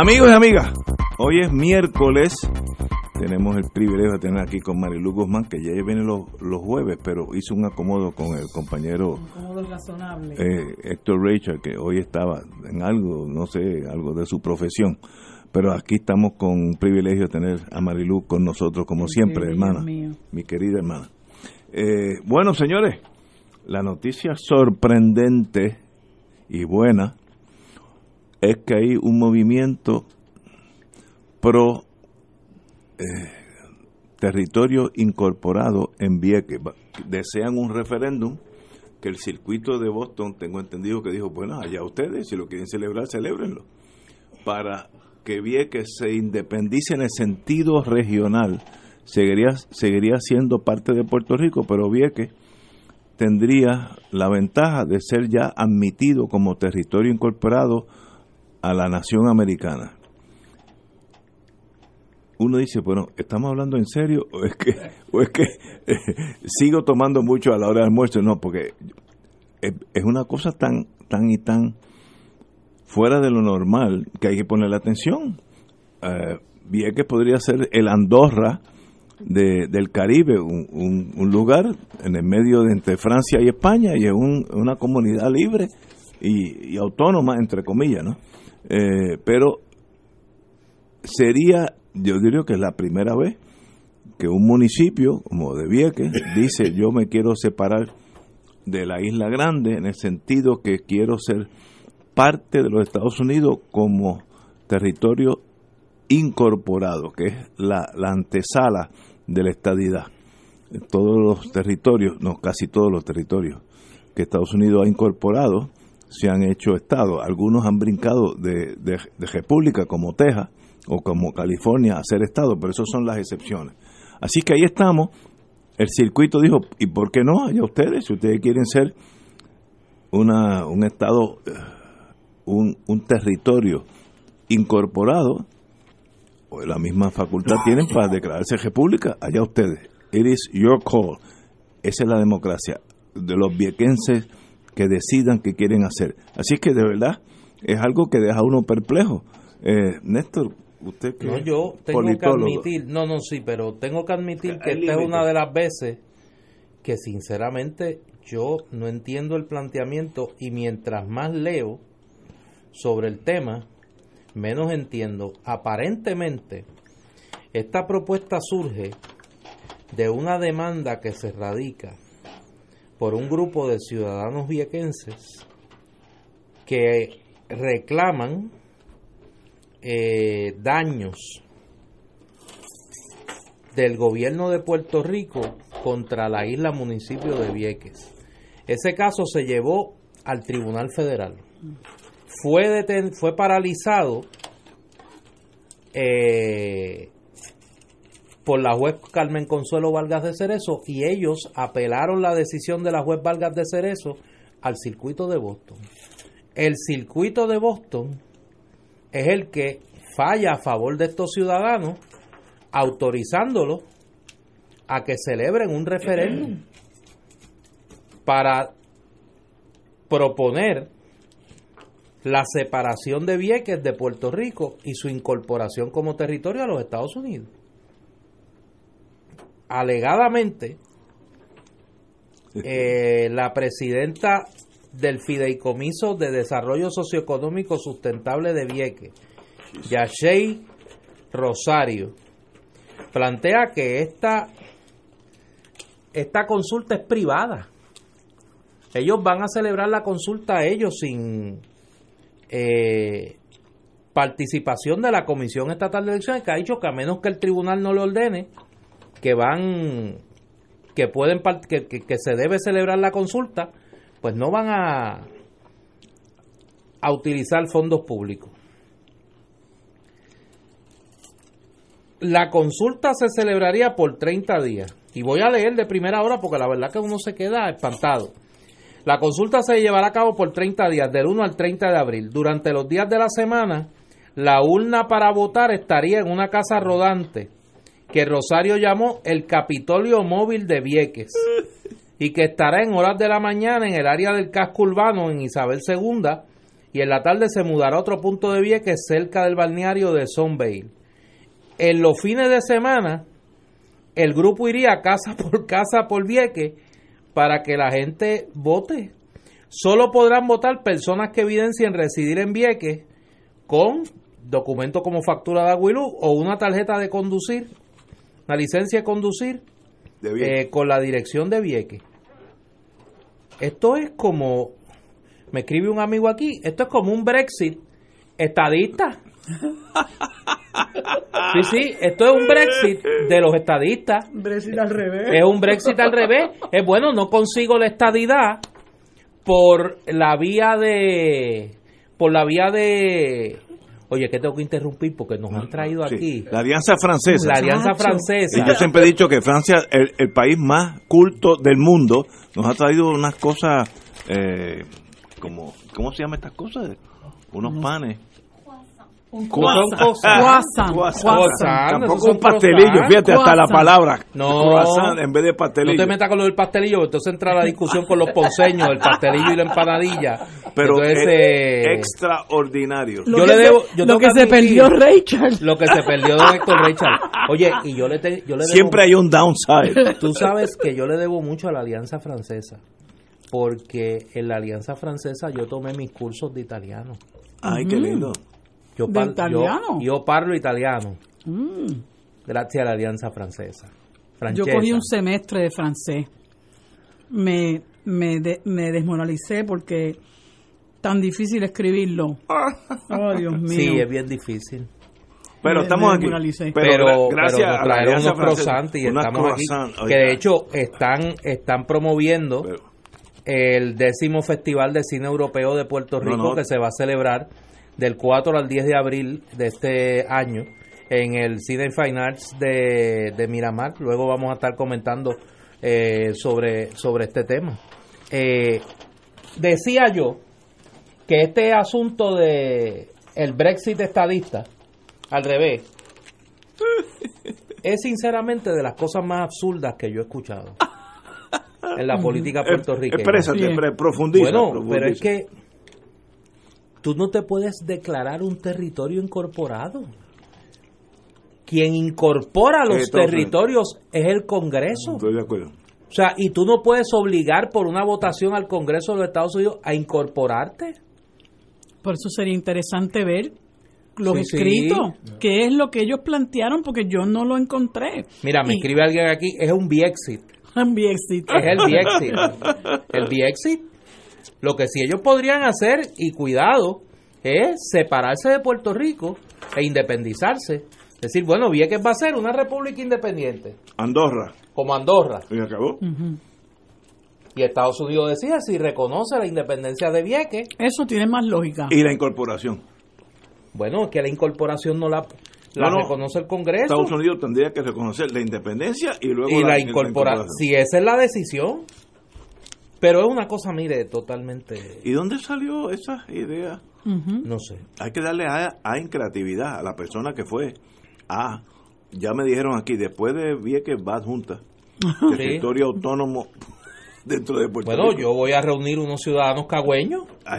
Amigos y amigas, hoy es miércoles. Tenemos el privilegio de tener aquí con Marilu Guzmán, que ya viene los, los jueves, pero hizo un acomodo con el compañero eh, Héctor Rachel, que hoy estaba en algo, no sé, algo de su profesión. Pero aquí estamos con un privilegio de tener a Marilu con nosotros, como siempre, hermana. Mi querida hermana. Eh, bueno, señores, la noticia sorprendente y buena es que hay un movimiento pro eh, territorio incorporado en Vieques. Desean un referéndum que el circuito de Boston, tengo entendido que dijo, bueno, allá ustedes, si lo quieren celebrar, celebrenlo. Para que Vieques se independice en el sentido regional, seguiría, seguiría siendo parte de Puerto Rico, pero Vieques tendría la ventaja de ser ya admitido como territorio incorporado a la nación americana. Uno dice, bueno, ¿estamos hablando en serio o es que, o es que sigo tomando mucho a la hora del almuerzo? No, porque es, una cosa tan, tan y tan fuera de lo normal que hay que ponerle atención. Eh, que podría ser el Andorra del Caribe, un, un, lugar en el medio de entre Francia y España y es una comunidad libre y, autónoma, entre comillas, ¿no? Eh, pero sería, yo diría que es la primera vez que un municipio como de Vieques dice yo me quiero separar de la isla grande en el sentido que quiero ser parte de los Estados Unidos como territorio incorporado, que es la antesala de la estadidad. Todos los territorios, no casi todos los territorios que Estados Unidos ha incorporado, se han hecho estados. Algunos han brincado de, de, república como Texas o como California a ser estado, pero esas son las excepciones. Así que ahí estamos. El circuito dijo, ¿y por qué no? Allá ustedes, si ustedes quieren ser una, un estado, eh, un, un territorio incorporado, o la misma facultad tienen para declararse república, allá ustedes. It is your call. Esa es la democracia de los viequenses que decidan qué quieren hacer. Así que de verdad es algo que deja a uno perplejo. Eh, Néstor, usted que no, yo tengo que admitir, no, no, sí, pero tengo que admitir que esta es una de las veces que sinceramente yo no entiendo el planteamiento y mientras más leo sobre el tema, menos entiendo. Aparentemente, esta propuesta surge de una demanda que se radica por un grupo de ciudadanos viequenses que reclaman eh, daños del gobierno de Puerto Rico contra la isla municipio de Vieques. Ese caso se llevó al Tribunal Federal. Fue, fue paralizado eh, por la juez Carmen Consuelo Vargas de Cerezo y ellos apelaron la decisión de la juez Vargas de Cerezo al circuito de Boston. El circuito de Boston es el que falla a favor de estos ciudadanos autorizándolo a que celebren un referéndum para proponer la separación de Vieques de Puerto Rico y su incorporación como territorio a los Estados Unidos alegadamente eh, la presidenta del Fideicomiso de Desarrollo Socioeconómico Sustentable de Vieques, Yashei Rosario, plantea que esta, esta consulta es privada. Ellos van a celebrar la consulta ellos sin eh, participación de la Comisión Estatal de Elecciones, que ha dicho que a menos que el tribunal no lo ordene, que van que pueden que, que, se debe celebrar la consulta pues no van a a utilizar fondos públicos. La consulta se celebraría por 30 días. Y voy a leer de primera hora porque la verdad que uno se queda espantado la consulta se llevará a cabo por 30 días del 1 al 30 de abril durante los días de la semana la urna para votar estaría en una casa rodante que Rosario llamó el Capitolio Móvil de Vieques. y que estará en horas de la mañana en el área del casco urbano en Isabel II y en la tarde se mudará a otro punto de Vieques cerca del balneario de Sunvale. En los fines de semana, el grupo iría casa por casa por Vieques para que la gente vote. Solo podrán votar personas que evidencien residir en Vieques con documento como factura de Aguilú o una tarjeta de conducir, una licencia de conducir eh, con la dirección de Vieques. Esto es como, me escribe un amigo aquí, esto es como un Brexit estadista. Sí, sí, esto es un Brexit de los estadistas. Brexit al revés. Es un Brexit al revés. Es bueno, no consigo la estadidad por la vía de por la vía de Oye, que tengo que interrumpir porque nos han traído aquí. La Alianza Francesa. La Alianza Francesa. Y yo siempre he dicho que Francia, el, el país más culto del mundo, nos ha traído unas cosas, eh, como, ¿cómo se llaman estas cosas? Unos panes. Un croissant. Tampoco un pastelillo, fíjate, hasta la palabra. No. en vez de pastelillo. No te metas con lo del pastelillo, entonces entra la discusión con los ponceños, el pastelillo y la empanadilla. Pero es eh, extraordinario. Lo yo que, le debo, yo lo que se perdió Rachel. Lo que se perdió de Héctor Rachel. Oye, y yo le, yo le debo, Siempre hay un downside. Tú sabes que yo le debo mucho a la Alianza Francesa. Porque en la Alianza Francesa yo tomé mis cursos de italiano. Ay, qué lindo. Yo, italiano? Yo, parlo italiano. Mm. Gracias a la Alianza Francesa. Yo cogí un semestre de francés. Me, me, me desmoralicé porque tan difícil escribirlo. Oh, Dios mío. Sí, es bien difícil. Pero estamos aquí. Pero, gracias a traer unos croissants y estamos aquí. Que de hecho están, están promoviendo el décimo Festival de Cine Europeo de Puerto Rico que se va a celebrar del 4 al 10 de abril de este año en el Cine Fine Arts de, Miramar. Luego vamos a estar comentando eh, sobre, sobre este tema. Eh, decía yo que este asunto de el Brexit estadista, al revés, es sinceramente de las cosas más absurdas que yo he escuchado en la política puertorriqueña. Exprésate, profundiza. Bueno, pero es que tú no te puedes declarar un territorio incorporado. Quien incorpora los territorios es el Congreso. Estoy de acuerdo. O sea, y tú no puedes obligar por una votación al Congreso de los Estados Unidos a incorporarte. Por eso sería interesante ver los escritos, qué es lo que ellos plantearon, porque yo no lo encontré. Mira, me escribe alguien aquí, es un Biexit. Un Biexit. Es el Biexit. el Biexit lo que sí ellos podrían hacer, y cuidado, es separarse de Puerto Rico e independizarse. Decir, bueno, Vieques va a ser una república independiente. Andorra. Como Andorra. Y acabó. Y Estados Unidos decía si reconoce la independencia de Vieques. Eso tiene más lógica. Y la incorporación. Bueno, es que la incorporación no la, la reconoce el Congreso. Estados Unidos tendría que reconocer la independencia y luego y la, incorporación. Si esa es la decisión. Pero es una cosa, mire, totalmente... ¿Y dónde salió esa idea? No sé. Hay que darle a, a en creatividad a la persona que fue. Ah, ya me dijeron aquí, después de Vieques va junta. Territorio autónomo dentro de Puerto bueno, yo voy a reunir unos ciudadanos cagüeños ah,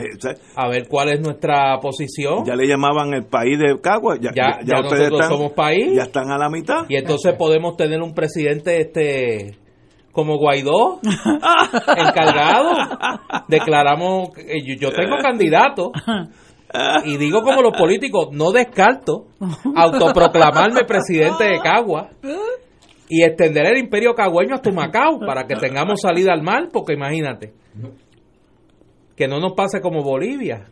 a ver cuál es nuestra posición. Ya le llamaban el país de Cagua, ya, ya, nosotros somos país. Ya están a la mitad. Y entonces podemos tener un presidente este como Guaidó, encargado. Declaramos, yo tengo candidato. Y digo como los políticos, no descarto autoproclamarme presidente de Cagua y extender el imperio cagüeño hasta Macao para que tengamos salida al mar, porque imagínate, que no nos pase como Bolivia.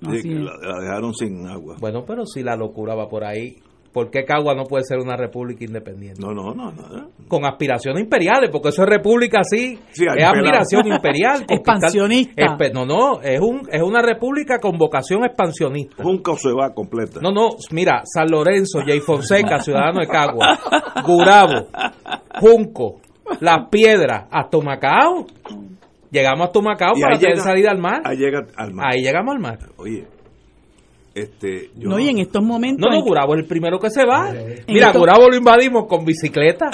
la, dejaron sin agua. Bueno, pero si la locura va por ahí, ¿Por qué Cagua no puede ser una república independiente? No, no, no. no. Con aspiraciones imperiales, porque eso es república sí, es aspiración imperial. expansionista. no, no, es, un, es una república con vocación expansionista. Junco se va completa. No, no, mira, San Lorenzo, Jay Fonseca, ciudadano de Cagua, Gurabo, Junco, Las Piedras, hasta Macao. Llegamos a Macao para tener salida al mar. Ahí llega al mar. Ahí llegamos al mar. Oye, Este, no, y en estos momentos. No, no, Gurabo es el primero que se va. Mira, Gurabo lo invadimos con bicicleta.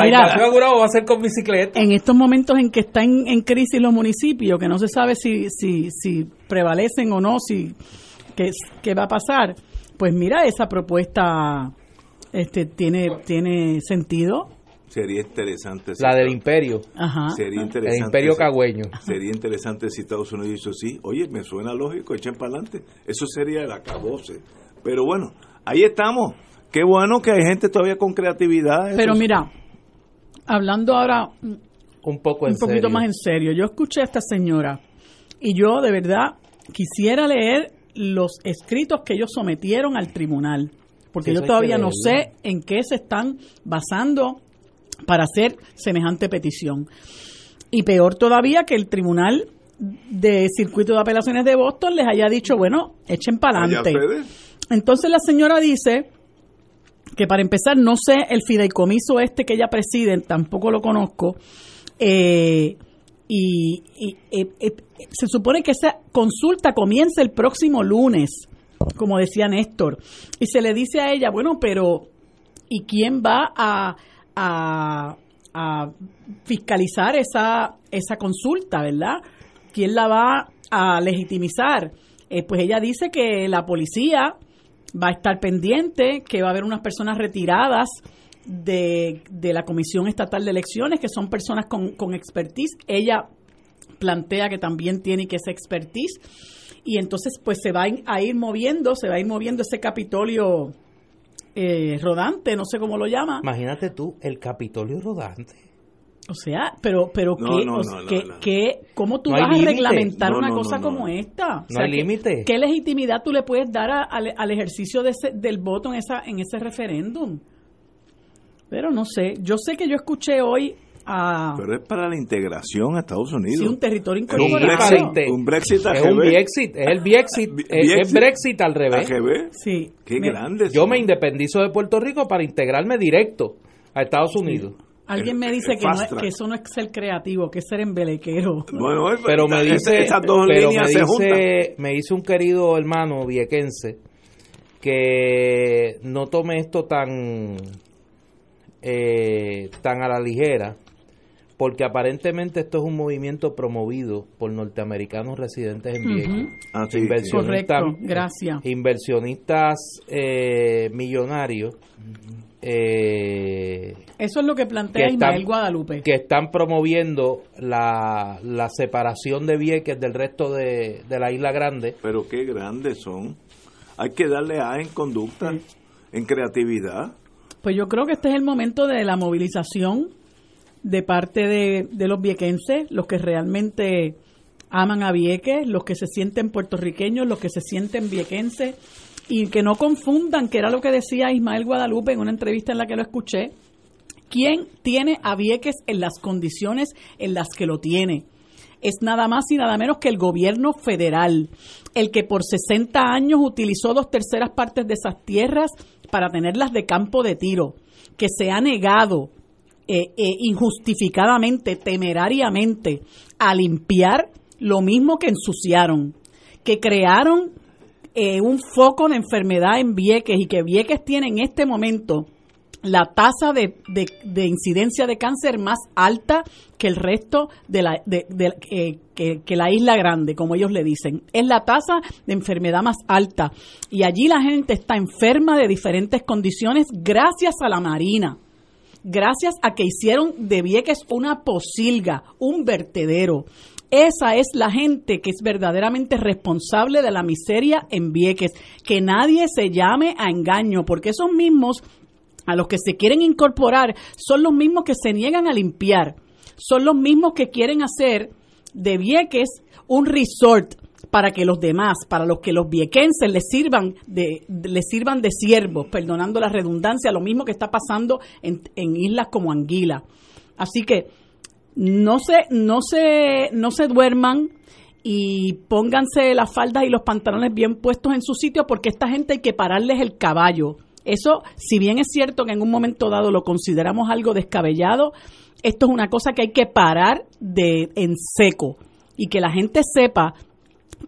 Mira, Gurabo va a ser con bicicleta. En estos momentos en que están en crisis los municipios, que no se sabe si, si, si prevalecen o no, si qué, va a pasar, pues mira, esa propuesta este tiene, tiene sentido. Sería interesante. La del imperio. Ajá. Sería interesante. El imperio cagüeño. Sería interesante si Estados Unidos hizo así. Oye, me suena lógico, echen para adelante. Eso sería el acabose. Pero bueno, ahí estamos. Qué bueno que hay gente todavía con creatividad. Pero mira, hablando ahora un poco un poquito más en serio. Yo escuché a esta señora y yo de verdad quisiera leer los escritos que ellos sometieron al tribunal, porque yo todavía no sé en qué se están basando para hacer semejante petición. Y peor todavía que el Tribunal de Circuito de Apelaciones de Boston les haya dicho, bueno, echen para adelante. Entonces la señora dice que para empezar, no sé el fideicomiso este que ella preside, tampoco lo conozco, eh, y, eh, eh, se supone que esa consulta comienza el próximo lunes, como decía Néstor, y se le dice a ella, bueno, pero ¿y quién va a a, fiscalizar esa, esa consulta, ¿verdad? ¿Quién la va a legitimizar? Eh, pues ella dice que la policía va a estar pendiente, que va a haber unas personas retiradas de, de la Comisión Estatal de Elecciones, que son personas con, con expertise. Ella plantea que también tiene que esa expertise. Y entonces, pues se va a ir moviendo, se va a ir moviendo ese Capitolio eh, rodante, no sé cómo lo llama. Imagínate tú, el Capitolio rodante. O sea, pero, pero ¿qué, ¿cómo tú vas a reglamentar una cosa como esta? no hay límite. ¿Qué legitimidad tú le puedes dar al ejercicio de ese, del voto en, esa, en ese referéndum? Pero no sé, yo sé que yo escuché hoy pero es para la integración a Estados Unidos. Sí, un territorio incorporado. un Brexit, Es un Brexit, es el Brexit, es, Brexit al revés. Sí. Qué grande. Yo me independizo de Puerto Rico para integrarme directo a Estados Unidos. Alguien me dice que, no que, eso no es ser creativo, que es ser embelequero. Bueno, pero me dice, pero me dice, me dice un querido hermano viequense que no tome esto tan eh, tan a la ligera porque aparentemente esto es un movimiento promovido por norteamericanos residentes en Vieques. Ah, inversionistas, gracias. Inversionistas eh, millonarios. Eh, Eso es lo que plantea Ismael Guadalupe. Que están promoviendo la, separación de Vieques del resto de, la isla grande. Pero qué grandes son. Hay que darle a en conducta, en creatividad. Pues yo creo que este es el momento de la movilización de parte de, los viequenses, los que realmente aman a Vieques, los que se sienten puertorriqueños, los que se sienten viequenses, y que no confundan, que era lo que decía Ismael Guadalupe en una entrevista en la que lo escuché, quién tiene a Vieques en las condiciones en las que lo tiene. Es nada más y nada menos que el gobierno federal, el que por 60 años utilizó dos terceras partes de esas tierras para tenerlas de campo de tiro, que se ha negado eh, eh, injustificadamente, temerariamente, a limpiar lo mismo que ensuciaron, que crearon eh, un foco de enfermedad en Vieques y que Vieques tiene en este momento la tasa de, de, incidencia de cáncer más alta que el resto de la, de, que, que, la isla grande, como ellos le dicen. Es la tasa de enfermedad más alta. Y allí la gente está enferma de diferentes condiciones gracias a la Marina gracias a que hicieron de Vieques una posilga, un vertedero. Esa es la gente que es verdaderamente responsable de la miseria en Vieques. Que nadie se llame a engaño, porque esos mismos a los que se quieren incorporar son los mismos que se niegan a limpiar, son los mismos que quieren hacer de Vieques un resort para que los demás, para los que los viequenses les sirvan de, les sirvan de siervos, perdonando la redundancia, lo mismo que está pasando en, en islas como Anguila. Así que no se, no se, no se duerman y pónganse las faldas y los pantalones bien puestos en su sitio porque esta gente hay que pararles el caballo. Eso, si bien es cierto que en un momento dado lo consideramos algo descabellado, esto es una cosa que hay que parar de en seco y que la gente sepa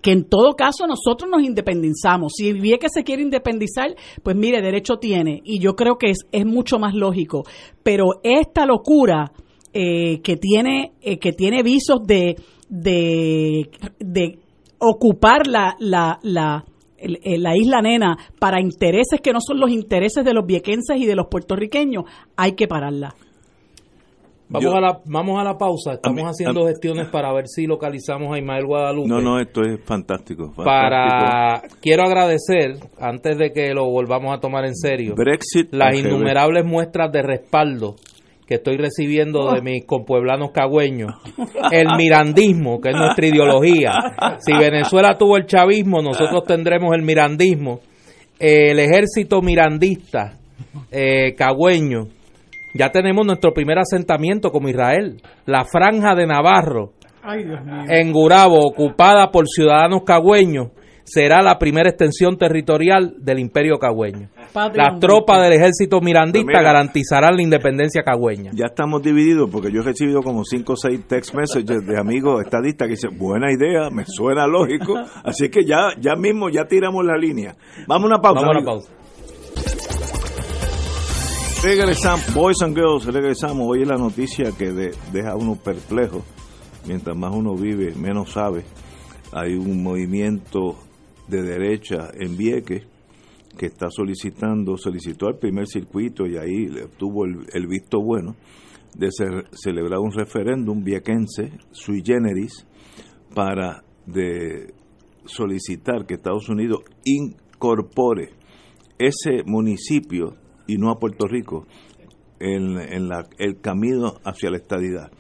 que en todo caso nosotros nos independizamos. Si que se quiere independizar, pues mire, derecho tiene. Y yo creo que es, es mucho más lógico. Pero esta locura eh, que, tiene, eh, que tiene visos de, de, de ocupar la, la, la, eh, la isla nena para intereses que no son los intereses de los viequenses y de los puertorriqueños, hay que pararla. Vamos, a la, vamos a la pausa. Estamos haciendo gestiones para ver si localizamos a Ismael Guadalupe. No, no, esto es fantástico. Para quiero agradecer antes de que lo volvamos a tomar en serio. las innumerables muestras de respaldo que estoy recibiendo de mis compueblanos cagüeños, el mirandismo, que es nuestra ideología. Si Venezuela tuvo el chavismo, nosotros tendremos el mirandismo. El ejército mirandista eh, cagüeño, ya tenemos nuestro primer asentamiento como Israel, la franja de Navarro, en Gurabo, ocupada por ciudadanos cagüeños será la primera extensión territorial del imperio cagüeño. Las tropas del ejército mirandista pues garantizarán la independencia cagüeña. Ya estamos divididos porque yo he recibido como 5 o 6 text messages de amigos estadistas que dicen, buena idea, me suena lógico, así que ya, ya mismo ya tiramos la línea. Vamos a una pausa. Vamos a una pausa. Regresamos, Boys and Girls, regresamos. Hoy es la noticia que deja a uno perplejo. Mientras más uno vive, menos sabe. Hay un movimiento de derecha en Vieques que está solicitando, solicitó al primer circuito y ahí obtuvo el, visto bueno de celebrar un referéndum viequense sui generis para solicitar que Estados Unidos incorpore ese municipio y no a Puerto Rico en, la, el camino hacia la estadidad.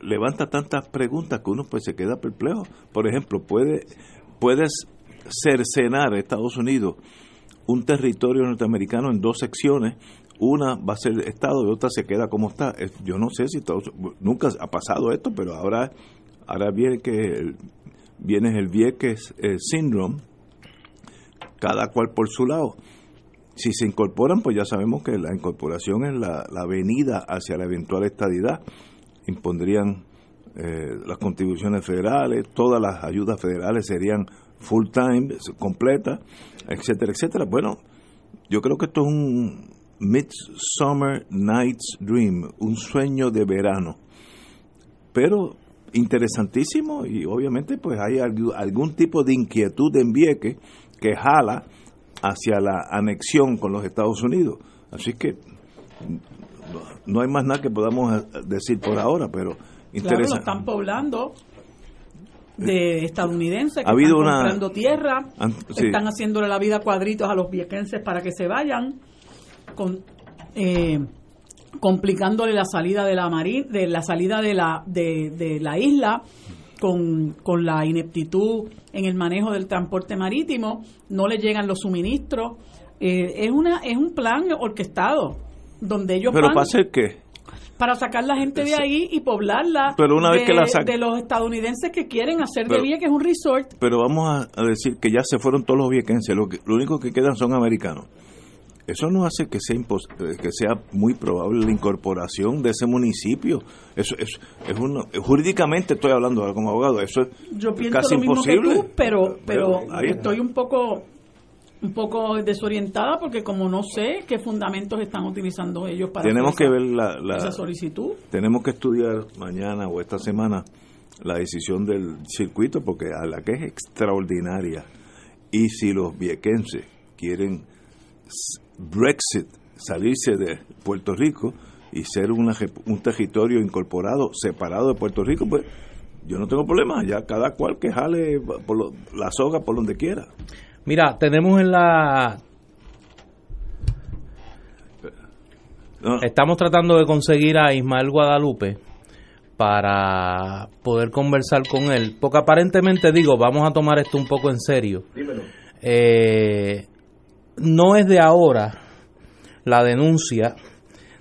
levanta tantas preguntas que uno pues se queda perplejo. Por ejemplo, puede puedes cercenar a Estados Unidos un territorio norteamericano en dos secciones, una va a ser Estado y otra se queda como está. Yo no sé si nunca ha pasado esto, pero ahora ahora viene que el, viene el Vieques el Syndrome, cada cual por su lado. Si se incorporan, pues ya sabemos que la incorporación es la, la venida hacia la eventual estadidad impondrían eh, las contribuciones federales, todas las ayudas federales serían full time, completas, etcétera, etcétera. Bueno, yo creo que esto es un Midsummer Night's Dream, un sueño de verano. Pero interesantísimo y obviamente pues hay algún tipo de inquietud en Vieques que jala hacia la anexión con los Estados Unidos. Así que no hay más nada que podamos decir por ahora, pero interesante. lo están poblando de estadounidenses que están comprando tierra, están haciéndole la vida cuadritos a los viequenses para que se vayan, con, eh, complicándole la salida de la de la salida de la de, la isla con, con la ineptitud en el manejo del transporte marítimo, no le llegan los suministros. Eh, es una es un plan orquestado donde ellos ¿Pero para hacer qué? Para sacar la gente de ahí y poblarla pero una vez de, que la de los estadounidenses que quieren hacer de Vieques un resort. Pero vamos a, decir que ya se fueron todos los viequenses, lo, que, lo único que quedan son americanos. Eso no hace que sea eh, que sea muy probable la incorporación de ese municipio. Eso es, es uno, jurídicamente estoy hablando como abogado, eso es Yo pienso casi lo mismo imposible. Que tú, pero pero, estoy un poco un poco desorientada porque como no sé qué fundamentos están utilizando ellos para tenemos que ver la, esa solicitud tenemos que estudiar mañana o esta semana la decisión del circuito porque a la que es extraordinaria y si los viequenses quieren Brexit salirse de Puerto Rico y ser una, un territorio incorporado separado de Puerto Rico pues yo no tengo problema ya cada cual que jale por la soga por donde quiera. Mira, tenemos en la... Estamos tratando de conseguir a Ismael Guadalupe para poder conversar con él, porque aparentemente digo, vamos a tomar esto un poco en serio. Eh, no es de ahora la denuncia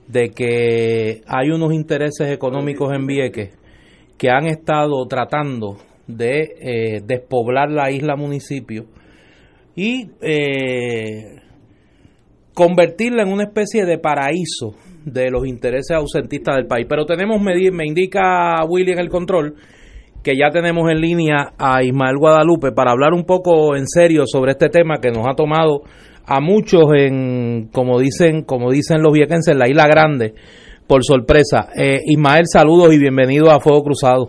de que hay unos intereses económicos en Vieques que han estado tratando de eh, despoblar la isla municipio y eh, convertirla en una especie de paraíso de los intereses ausentistas del país. Pero tenemos, me, me indica Willy en el control, que ya tenemos en línea a Ismael Guadalupe para hablar un poco en serio sobre este tema que nos ha tomado a muchos en, como dicen, como dicen los viequenses, en la Isla Grande, por sorpresa. Eh, Ismael, saludos y bienvenido a Fuego Cruzado.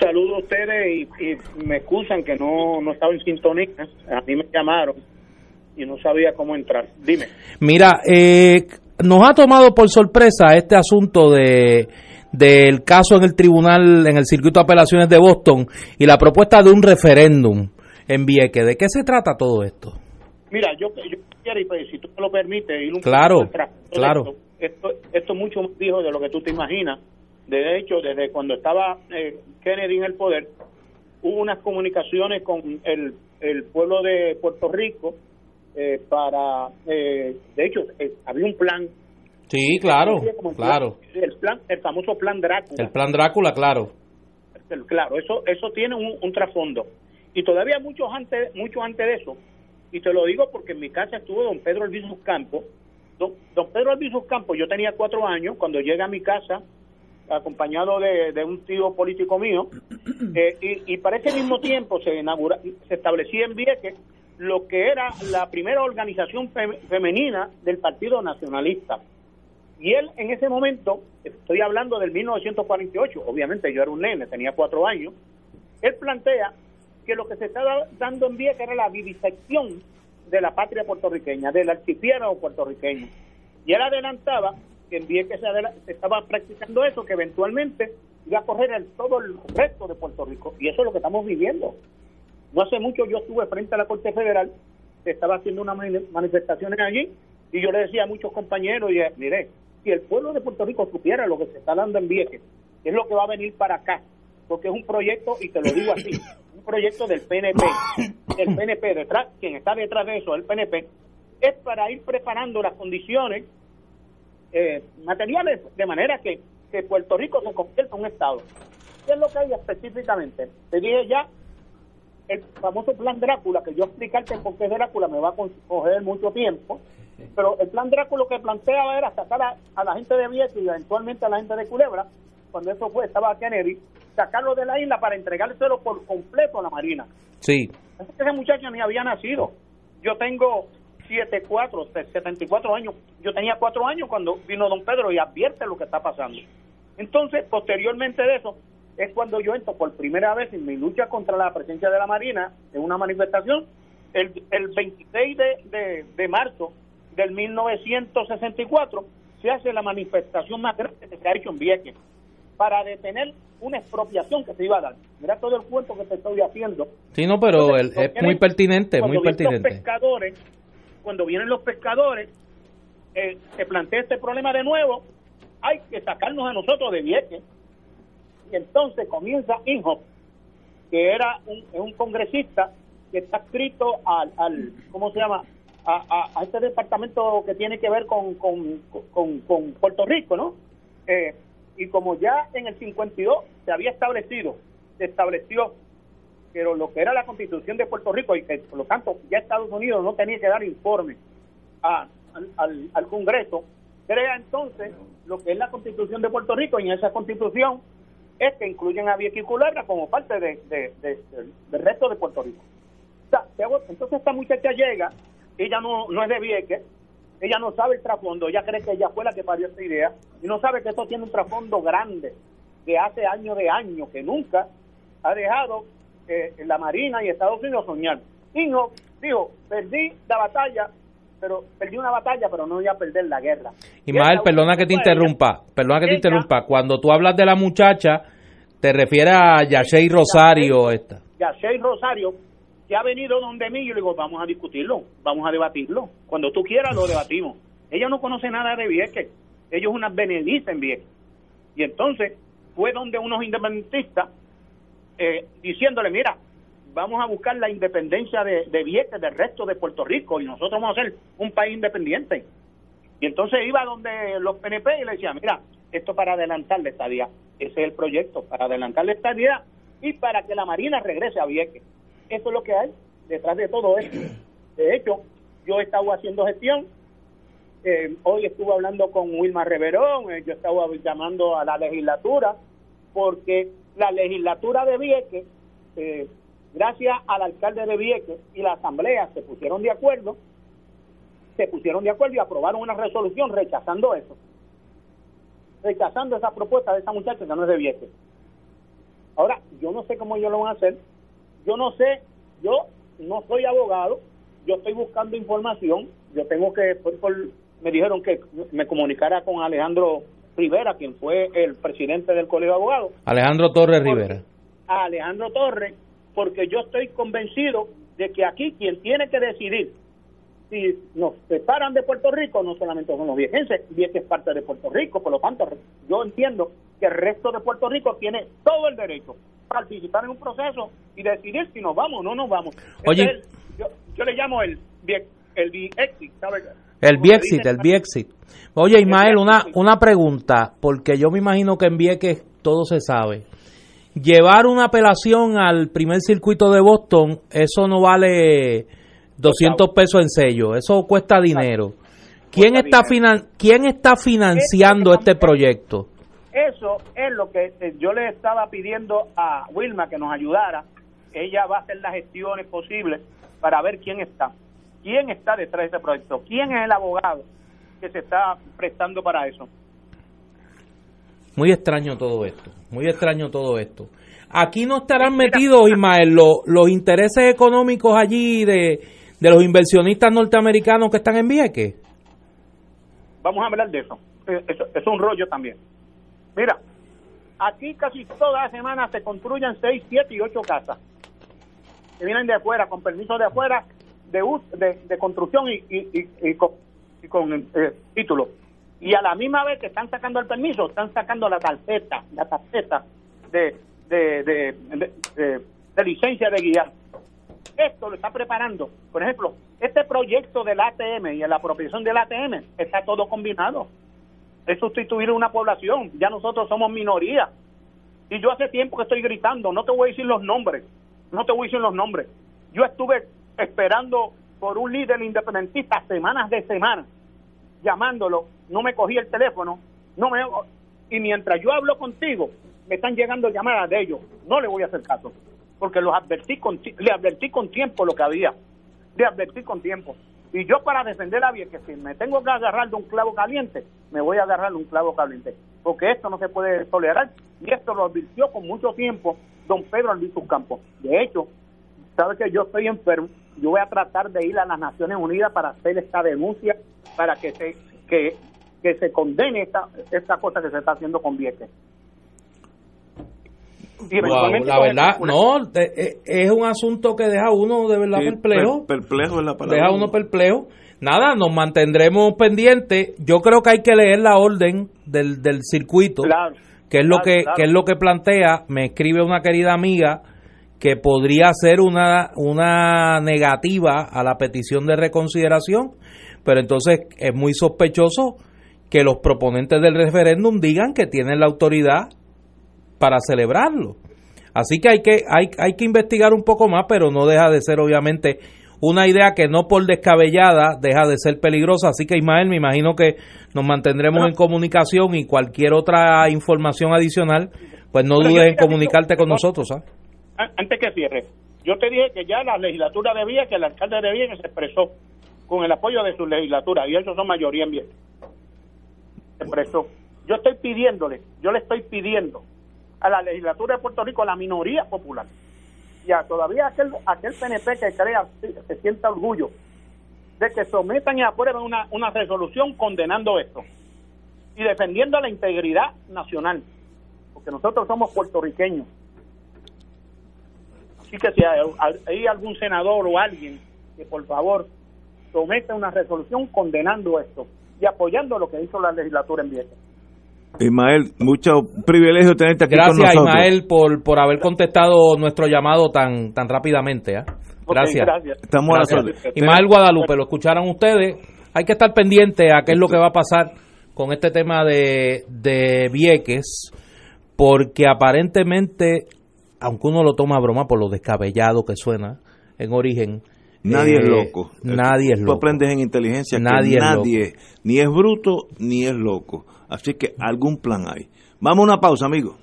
Saludos a ustedes y, me excusan que no, no estaba en sintonía. A mí me llamaron y no sabía cómo entrar. Dime. Mira, eh, nos ha tomado por sorpresa este asunto de del caso en el tribunal, en el circuito de apelaciones de Boston y la propuesta de un referéndum en Vieques. ¿De qué se trata todo esto? Mira, yo, yo pues, si tú me lo permites, ir un claro, claro. Esto, esto, mucho más dijo de lo que tú te imaginas. De hecho, desde cuando estaba eh, Kennedy en el poder, hubo unas comunicaciones con el, el pueblo de Puerto Rico eh, para, eh, de hecho, había un plan Sí, claro, claro. El plan, el famoso plan Drácula. El plan Drácula, claro. Claro, eso eso tiene un, trasfondo. Y todavía mucho antes, mucho antes de eso, y te lo digo porque en mi casa estuvo don Pedro Albizus Campos. Don, don Pedro Albizus Campos, yo tenía cuatro años cuando llega a mi casa, acompañado de, un tío político mío, eh, y, y, para ese mismo tiempo se, inaugura, se establecía en Vieques lo que era la primera organización femenina del Partido Nacionalista. Y él en ese momento, estoy hablando del 1948, obviamente yo era un nene, tenía cuatro años, él plantea que lo que se estaba dando en Vieques era la vivisección de la patria puertorriqueña, del archipiélago puertorriqueño. Y él adelantaba que en Vieques se, estaba practicando eso, que eventualmente iba a correr el, todo el resto de Puerto Rico. Y eso es lo que estamos viviendo. No hace mucho yo estuve frente a la Corte Federal, se estaba haciendo unas manifestaciones allí, y yo le decía a muchos compañeros, y mire, si el pueblo de Puerto Rico supiera lo que se está dando en Vieques, es lo que va a venir para acá, porque es un proyecto, y te lo digo así, proyecto del PNP, el PNP detrás, quien está detrás de eso, el PNP, es para ir preparando las condiciones eh, materiales de manera que, Puerto Rico se convierta en un Estado. ¿Qué es lo que hay específicamente? Te dije ya el famoso plan Drácula, que yo explicarte por qué Drácula me va a coger mucho tiempo, pero el plan Drácula que planteaba era sacar a, la gente de Vieques y eventualmente a la gente de Culebra, cuando eso fue, estaba Kennedy, sacarlo de la isla para entregárselo por completo a la Marina. Sí. Ese muchacho ni había nacido. Yo tengo 74, 74 años. Yo tenía 4 años cuando vino don Pedro y advierte lo que está pasando. Entonces, posteriormente de eso, es cuando yo entro por primera vez en mi lucha contra la presencia de la Marina en una manifestación el, el 26 de, de marzo del 1964 se hace la manifestación más grande que se ha hecho en Vieques para detener una expropiación que se iba a dar. Mira todo el cuento que te estoy haciendo. Sí, no, pero es muy pertinente, muy pertinente. Los pescadores, cuando vienen los pescadores, eh, se plantea este problema de nuevo, hay que sacarnos a nosotros de Vieques. Y entonces comienza Inhofe, que era un, un congresista que está escrito al, al ¿cómo se llama? a, a, este departamento que tiene que ver con, con, con, Puerto Rico, ¿no? Eh, y como ya en el 52 se había establecido, se estableció pero lo que era la constitución de Puerto Rico y que por lo tanto ya Estados Unidos no tenía que dar informe al, Congreso, crea entonces lo que es la constitución de Puerto Rico y en esa constitución es que incluyen a Vieques como parte de, del resto de Puerto Rico. entonces esta muchacha llega ella no, no es de Vieques, ella no sabe el trasfondo, ella cree que ella fue la que parió esta idea y no sabe que esto tiene un trasfondo grande que hace años de años, que nunca ha dejado eh, la Marina y Estados Unidos soñar. Hijo, dijo, perdí la batalla, pero perdí una batalla, pero no voy a perder la guerra. Ismael, perdona que te interrumpa, perdona que te interrumpa. Cuando tú hablas de la muchacha, te refieres a Yashei Rosario esta. Yashei Rosario, ha venido donde mí, yo le digo, vamos a discutirlo, vamos a debatirlo. Cuando tú quieras lo debatimos. Ella no conoce nada de Vieques, ellos es una en Vieques. Y entonces fue donde unos independentistas, eh, diciéndole, mira, vamos a buscar la independencia de, de Vieques del resto de Puerto Rico y nosotros vamos a ser un país independiente. Y entonces iba donde los PNP y le decía, mira, esto para adelantar la estadía, ese es el proyecto, para adelantar la estadía y para que la Marina regrese a Vieques. Eso es lo que hay detrás de todo esto. De hecho, yo he estado haciendo gestión. Eh, hoy estuve hablando con Wilma Reverón, eh, yo estaba llamando a la legislatura porque la legislatura de Vieques, eh, gracias al alcalde de Vieques y la asamblea se pusieron de acuerdo, se pusieron de acuerdo y aprobaron una resolución rechazando eso, rechazando esa propuesta de esa muchacha que no es de Vieques. Ahora, yo no sé cómo ellos lo van a hacer, yo no sé, yo no soy abogado, yo estoy buscando información, yo tengo que, me dijeron que me comunicara con Alejandro Rivera, quien fue el presidente del Colegio de Abogados. Alejandro Torres Rivera. Alejandro Torres, porque yo estoy convencido de que aquí quien tiene que decidir si nos separan de Puerto Rico, no solamente son los viejenses, Vieques es parte de Puerto Rico, por lo tanto, yo entiendo que el resto de Puerto Rico tiene todo el derecho participar en un proceso y decidir si nos vamos o no nos vamos. Oye, yo, le llamo el el Biexit, ¿sabes? El Biexit, el Biexit. Oye, Ismael, una, una pregunta, porque yo me imagino que en Vieques todo se sabe. Llevar una apelación al primer circuito de Boston, eso no vale 200 pesos en sello, eso cuesta dinero. ¿Quién está, finan ¿quién está financiando este proyecto? Eso es lo que yo le estaba pidiendo a Wilma que nos ayudara. Ella va a hacer las gestiones posibles para ver quién está. ¿Quién está detrás de ese proyecto? ¿Quién es el abogado que se está prestando para eso? Muy extraño todo esto, muy extraño todo esto. Aquí no estarán metidos, Ismael, los, intereses económicos allí de, los inversionistas norteamericanos que están en Vieques. Vamos a hablar de eso. Eh, eso. Es un rollo también. Mira, aquí casi toda la semana se construyen 6, 7 y 8 casas. Que vienen de afuera, con permiso de afuera, de, de, construcción y, y, con, eh, título. Y a la misma vez que están sacando el permiso, están sacando la tarjeta, la tarjeta de, de, de, licencia de guiar. Esto lo está preparando. Por ejemplo, este proyecto del ATM y la apropiación del ATM está todo combinado. Es sustituir una población. Ya nosotros somos minoría. Y yo hace tiempo que estoy gritando, no te voy a decir los nombres, no te voy a decir los nombres. Yo estuve esperando por un líder independentista semanas de semana, llamándolo, no me cogí el teléfono, no me y mientras yo hablo contigo, me están llegando llamadas de ellos, no le voy a hacer caso, porque los advertí con, le advertí con tiempo lo que había, le advertí con tiempo. Y yo para defender a bien que si me tengo que agarrar de un clavo caliente, me voy a agarrar de un clavo caliente, porque esto no se puede tolerar, y esto lo advirtió con mucho tiempo don Pedro Luis Campos. De hecho, sabe que yo estoy enfermo, yo voy a tratar de ir a las Naciones Unidas para hacer esta denuncia, para que se, que, que se condene esta, esta cosa que se está haciendo con Vieques. La verdad, no, eh, es un asunto que deja uno de verdad perplejo. perplejo es la palabra. Deja uno perplejo. Nada, nos mantendremos pendientes. Yo creo que hay que leer la orden del, del circuito, que es lo que, que es lo que plantea. Me escribe una querida amiga que podría ser una, una negativa a la petición de reconsideración, pero entonces es muy sospechoso que los proponentes del referéndum digan que tienen la autoridad para celebrarlo. Así que hay que, hay, hay que investigar un poco más, pero no deja de ser obviamente una idea que no por descabellada deja de ser peligrosa. Así que Ismael, me imagino que nos mantendremos en comunicación y cualquier otra información adicional, pues no dudes en comunicarte con nosotros. ¿sabes? antes que cierre, yo te dije que ya la legislatura debía, que el alcalde de que se expresó con el apoyo de su legislatura, y ellos son mayoría en bien. Se expresó. Yo estoy pidiéndole, yo le estoy pidiendo a la legislatura de Puerto Rico, a la minoría popular, y a todavía aquel, aquel PNP que crea, se sienta orgullo, de que sometan y aprueben una, una resolución condenando esto y defendiendo la integridad nacional, porque nosotros somos puertorriqueños Así que si hay, algún senador o alguien que por favor someta una resolución condenando esto y apoyando lo que hizo la legislatura en Vieques. Ismael, mucho privilegio tenerte aquí Gracias, con nosotros. Ismael, por, por haber contestado nuestro llamado tan tan rápidamente. ¿ah? Gracias. Estamos A Ismael Guadalupe, lo escucharon ustedes. Hay que estar pendiente a qué es lo que va a pasar con este tema de, de Vieques, porque aparentemente aunque uno lo toma a broma por lo descabellado que suena en origen, Nadie es eh, loco. Nadie es loco. Tú aprendes en inteligencia nadie que nadie ni es bruto ni es loco. Así que algún plan hay. Vamos a una pausa, amigo.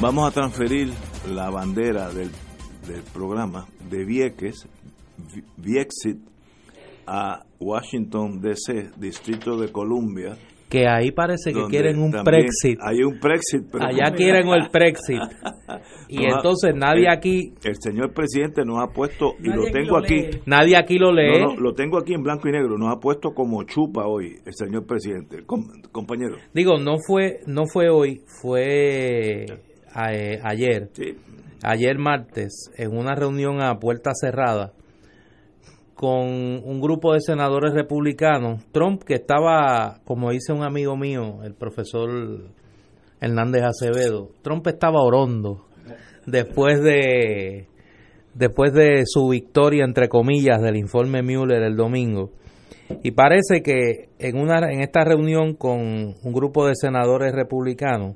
Vamos a transferir la bandera del, del programa de Vieques, Viexit, a Washington, D.C., Distrito de Columbia. Que ahí parece que quieren un Brexit. Hay un Brexit. Pero Allá quieren el Brexit. y entonces nadie aquí... El señor presidente nos ha puesto, y lo tengo aquí... Nadie aquí lo lee. lo tengo aquí en blanco y negro, nos ha puesto como chupa hoy el señor presidente. compañero. Digo, no fue, no fue hoy, fue eh, ayer. Ayer martes, en una reunión a puerta cerrada con un grupo de senadores republicanos, Trump que estaba, como dice un amigo mío, el profesor Hernández Acevedo, Trump estaba orondo después de después de su victoria entre comillas del informe Mueller el domingo. Y parece que en una en esta reunión con un grupo de senadores republicanos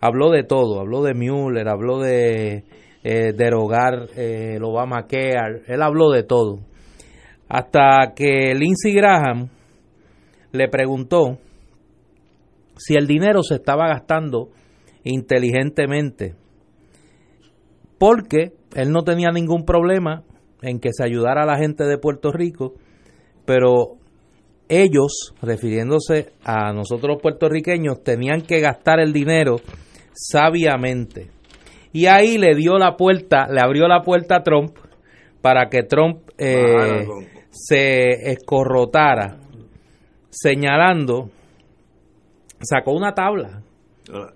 habló de todo, habló de Mueller, habló de eh, derogar eh, el Obamacare, él habló de todo hasta que Lindsey Graham le preguntó si el dinero se estaba gastando inteligentemente, porque él no tenía ningún problema en que se ayudara a la gente de Puerto Rico, pero ellos, refiriéndose a nosotros puertorriqueños, tenían que gastar el dinero sabiamente. Y ahí le dio la puerta, le abrió la puerta a Trump para que Trump eh, se escorrotara señalando, sacó una tabla.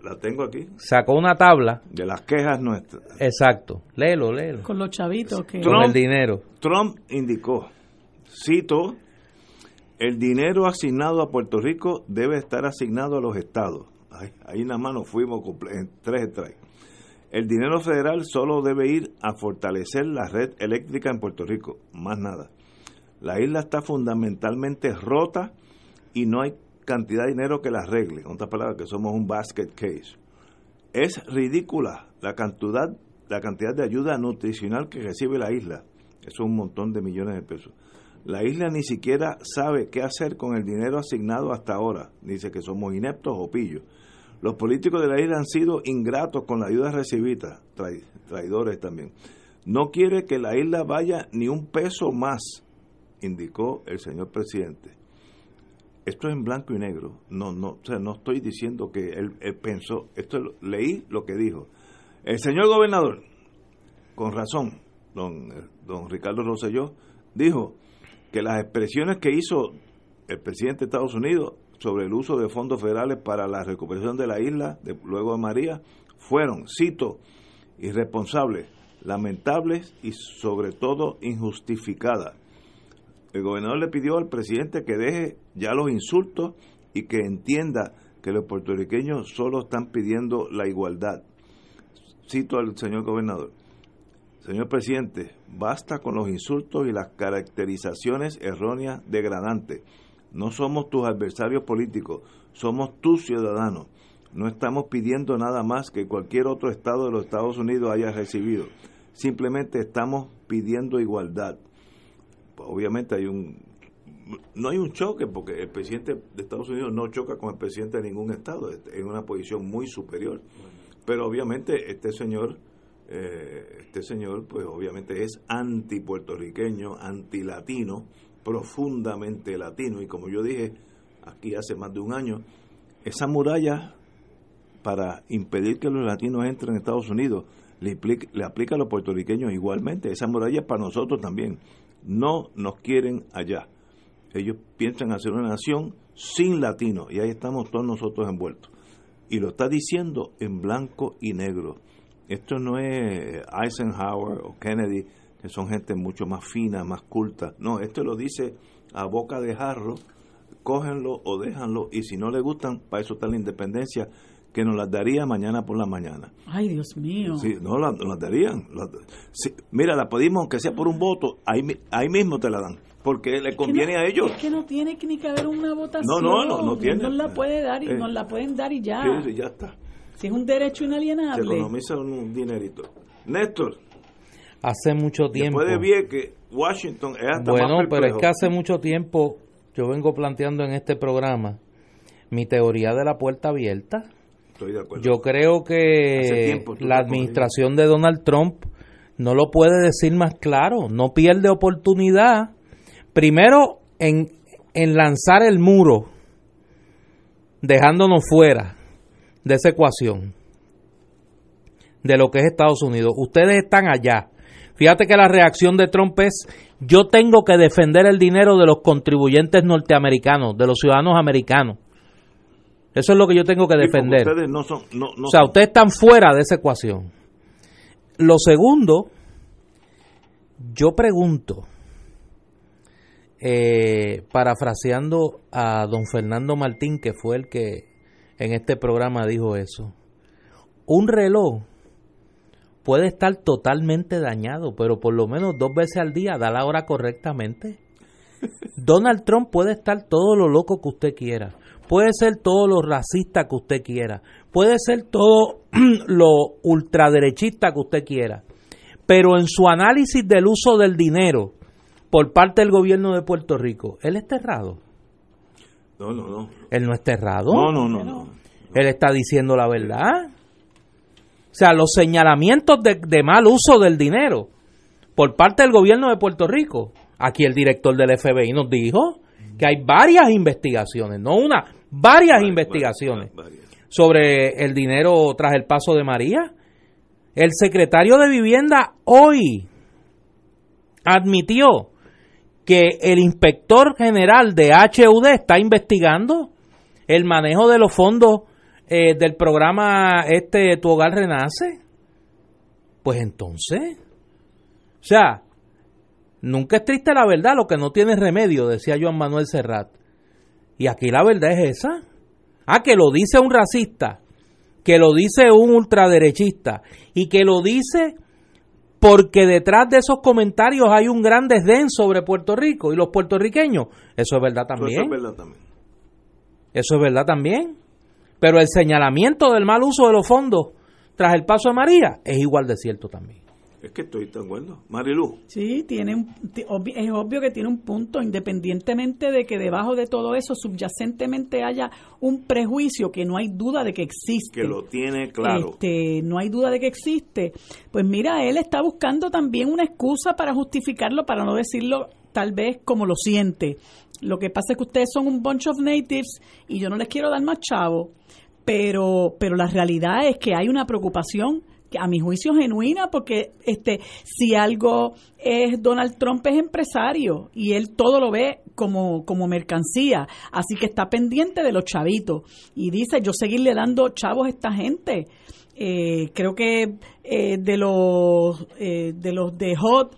La tengo aquí. Sacó una tabla. De las quejas nuestras. Exacto. Léelo, léelo. Con los chavitos que... Con el dinero. Trump indicó, cito, el dinero asignado a Puerto Rico debe estar asignado a los estados. ahí nada más nos fuimos en tres tres. El dinero federal solo debe ir a fortalecer la red eléctrica en Puerto Rico, más nada. La isla está fundamentalmente rota y no hay cantidad de dinero que la arregle. En otras palabras, que somos un basket case. Es ridícula la cantidad, la cantidad de ayuda nutricional que recibe la isla. Es un montón de millones de pesos. La isla ni siquiera sabe qué hacer con el dinero asignado hasta ahora. Dice que somos ineptos o pillos. Los políticos de la isla han sido ingratos con la ayuda recibida, traidores también. No quiere que la isla vaya ni un peso más indicó el señor presidente. Esto es en blanco y negro. No, no, o sea, no estoy diciendo que él, pensó. Esto leí lo que dijo. El señor gobernador, con razón, don, don Ricardo Rosselló, dijo que las expresiones que hizo el presidente de Estados Unidos sobre el uso de fondos federales para la recuperación de la isla de, luego de María fueron, cito, irresponsables, lamentables y sobre todo injustificadas el gobernador le pidió al presidente que deje ya los insultos y que entienda que los puertorriqueños solo están pidiendo la igualdad. Cito al señor gobernador. Señor presidente, basta con los insultos y las caracterizaciones erróneas degradantes. No somos tus adversarios políticos, somos tus ciudadanos. No estamos pidiendo nada más que cualquier otro estado de los Estados Unidos haya recibido. Simplemente estamos pidiendo igualdad obviamente hay un no hay un choque porque el presidente de Estados Unidos no choca con el presidente de ningún estado, en una posición muy superior. Pero obviamente este señor, eh, este señor, pues obviamente es anti puertorriqueño, anti latino, profundamente latino. Y como yo dije aquí hace más de un año, esa muralla para impedir que los latinos entren en Estados Unidos le, le aplica a los puertorriqueños igualmente. Esa muralla es para nosotros también no nos quieren allá. Ellos piensan hacer una nación sin latinos y ahí estamos todos nosotros envueltos. Y lo está diciendo en blanco y negro. Esto no es Eisenhower o Kennedy, que son gente mucho más fina, más culta. No, esto lo dice a boca de jarro, cógenlo o déjanlo y si no le gustan, para eso está la independencia que nos las daría mañana por la mañana. Ay, Dios mío. Sí, no, las, darían. mira, la pedimos, aunque sea por un voto, ahí, ahí mismo te la dan, porque le conviene a ellos. Es que no tiene ni que haber una votación. No, no, no, no tiene. Nos la puede dar y eh, nos la pueden dar y ya. Sí, ya está. Si es un derecho inalienable. Se economiza un dinerito. Néstor. Hace mucho tiempo. Después de que Washington es hasta Bueno, pero es que hace mucho tiempo yo vengo planteando en este programa mi teoría de la puerta abierta. Yo creo que la administración de Donald Trump no lo puede decir más claro, no pierde oportunidad. Primero, en, en lanzar el muro, dejándonos fuera de esa ecuación de lo que es Estados Unidos. Ustedes están allá. Fíjate que la reacción de Trump es, yo tengo que defender el dinero de los contribuyentes norteamericanos, de los ciudadanos americanos. Eso es lo que yo tengo que defender. o sea, ustedes están fuera de esa ecuación. Lo segundo, yo pregunto, eh, parafraseando a don Fernando Martín, que fue el que en este programa dijo eso, un reloj puede estar totalmente dañado, pero por lo menos dos veces al día da la hora correctamente. Donald Trump puede estar todo lo loco que usted quiera, puede ser todo lo racista que usted quiera, puede ser todo lo ultraderechista que usted quiera, pero en su análisis del uso del dinero por parte del gobierno de Puerto Rico, ¿él es errado? No, no, no. ¿Él no está errado? No, no, no, no. Él está diciendo la verdad. O sea, los señalamientos de, de mal uso del dinero por parte del gobierno de Puerto Rico. Aquí el director del FBI nos dijo que hay varias investigaciones, no una, varias investigaciones sobre el dinero tras el paso de María. El secretario de Vivienda hoy admitió que el inspector general de HUD está investigando el manejo de los fondos eh, del programa este Tu Hogar Renace. Pues entonces, o sea, nunca es triste la verdad, lo que no tiene remedio, decía Joan Manuel Serrat. Y aquí la verdad es esa. Ah, que lo dice un racista, que lo dice un ultraderechista y que lo dice porque detrás de esos comentarios hay un gran desdén sobre Puerto Rico y los puertorriqueños. Eso es verdad también. Eso es verdad también. Eso es verdad también. Pero el señalamiento del mal uso de los fondos tras el paso de María es igual de cierto también. Es que estoy de acuerdo. Marilu. Sí, tiene es obvio que tiene un punto, independientemente de que debajo de todo eso subyacentemente haya un prejuicio que no hay duda de que existe. Que lo tiene claro. Este, no hay duda de que existe. Pues mira, él está buscando también una excusa para justificarlo, para no decirlo tal vez como lo siente. Lo que pasa es que ustedes son un bunch of natives y yo no les quiero dar más chavo, pero, pero la realidad es que hay una preocupación a mi juicio genuina, porque este, si algo es Donald Trump es empresario y él todo lo ve como, como mercancía, así que está pendiente de los chavitos y dice yo seguirle dando chavos a esta gente. Eh, creo que eh, de los eh, de los de Hot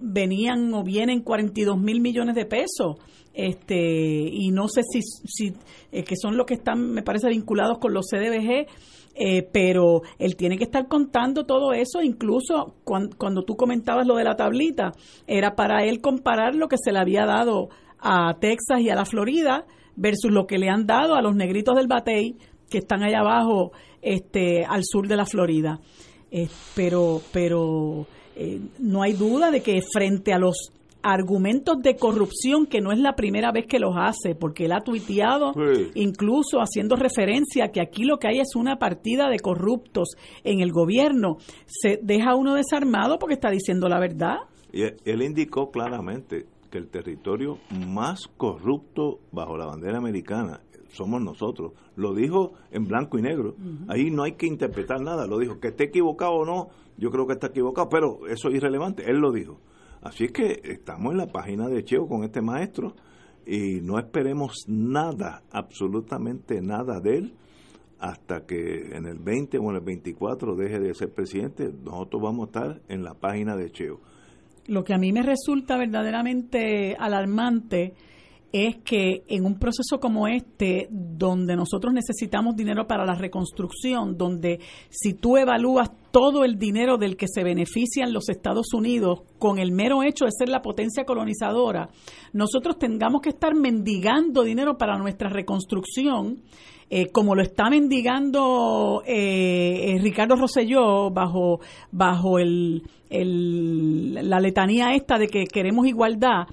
venían o vienen 42 mil millones de pesos este y no sé si, si que son los que están me parece vinculados con los CDBG eh, pero él tiene que estar contando todo eso, incluso cuando, tú comentabas lo de la tablita, era para él comparar lo que se le había dado a Texas y a la Florida versus lo que le han dado a los negritos del Batey que están allá abajo este al sur de la Florida. Eh, pero pero eh, no hay duda de que frente a los argumentos de corrupción que no es la primera vez que los hace, porque él ha tuiteado incluso haciendo referencia a que aquí lo que hay es una partida de corruptos en el gobierno. Se deja uno desarmado porque está diciendo la verdad. Y él indicó claramente que el territorio más corrupto bajo la bandera americana somos nosotros. Lo dijo en blanco y negro. Ahí no hay que interpretar nada. Lo dijo. Que esté equivocado o no, yo creo que está equivocado, pero eso es irrelevante. Él lo dijo. Así es que estamos en la página de Cheo con este maestro y no esperemos nada, absolutamente nada de él hasta que en el 20 o en el 24 deje de ser presidente. Nosotros vamos a estar en la página de Cheo. Lo que a mí me resulta verdaderamente alarmante es que en un proceso como este, donde nosotros necesitamos dinero para la reconstrucción, donde si tú evalúas todo el dinero del que se benefician los Estados Unidos con el mero hecho de ser la potencia colonizadora, nosotros tengamos que estar mendigando dinero para nuestra reconstrucción, eh, como lo está mendigando eh, eh, Ricardo Rosselló bajo, bajo el, la letanía esta de que queremos igualdad,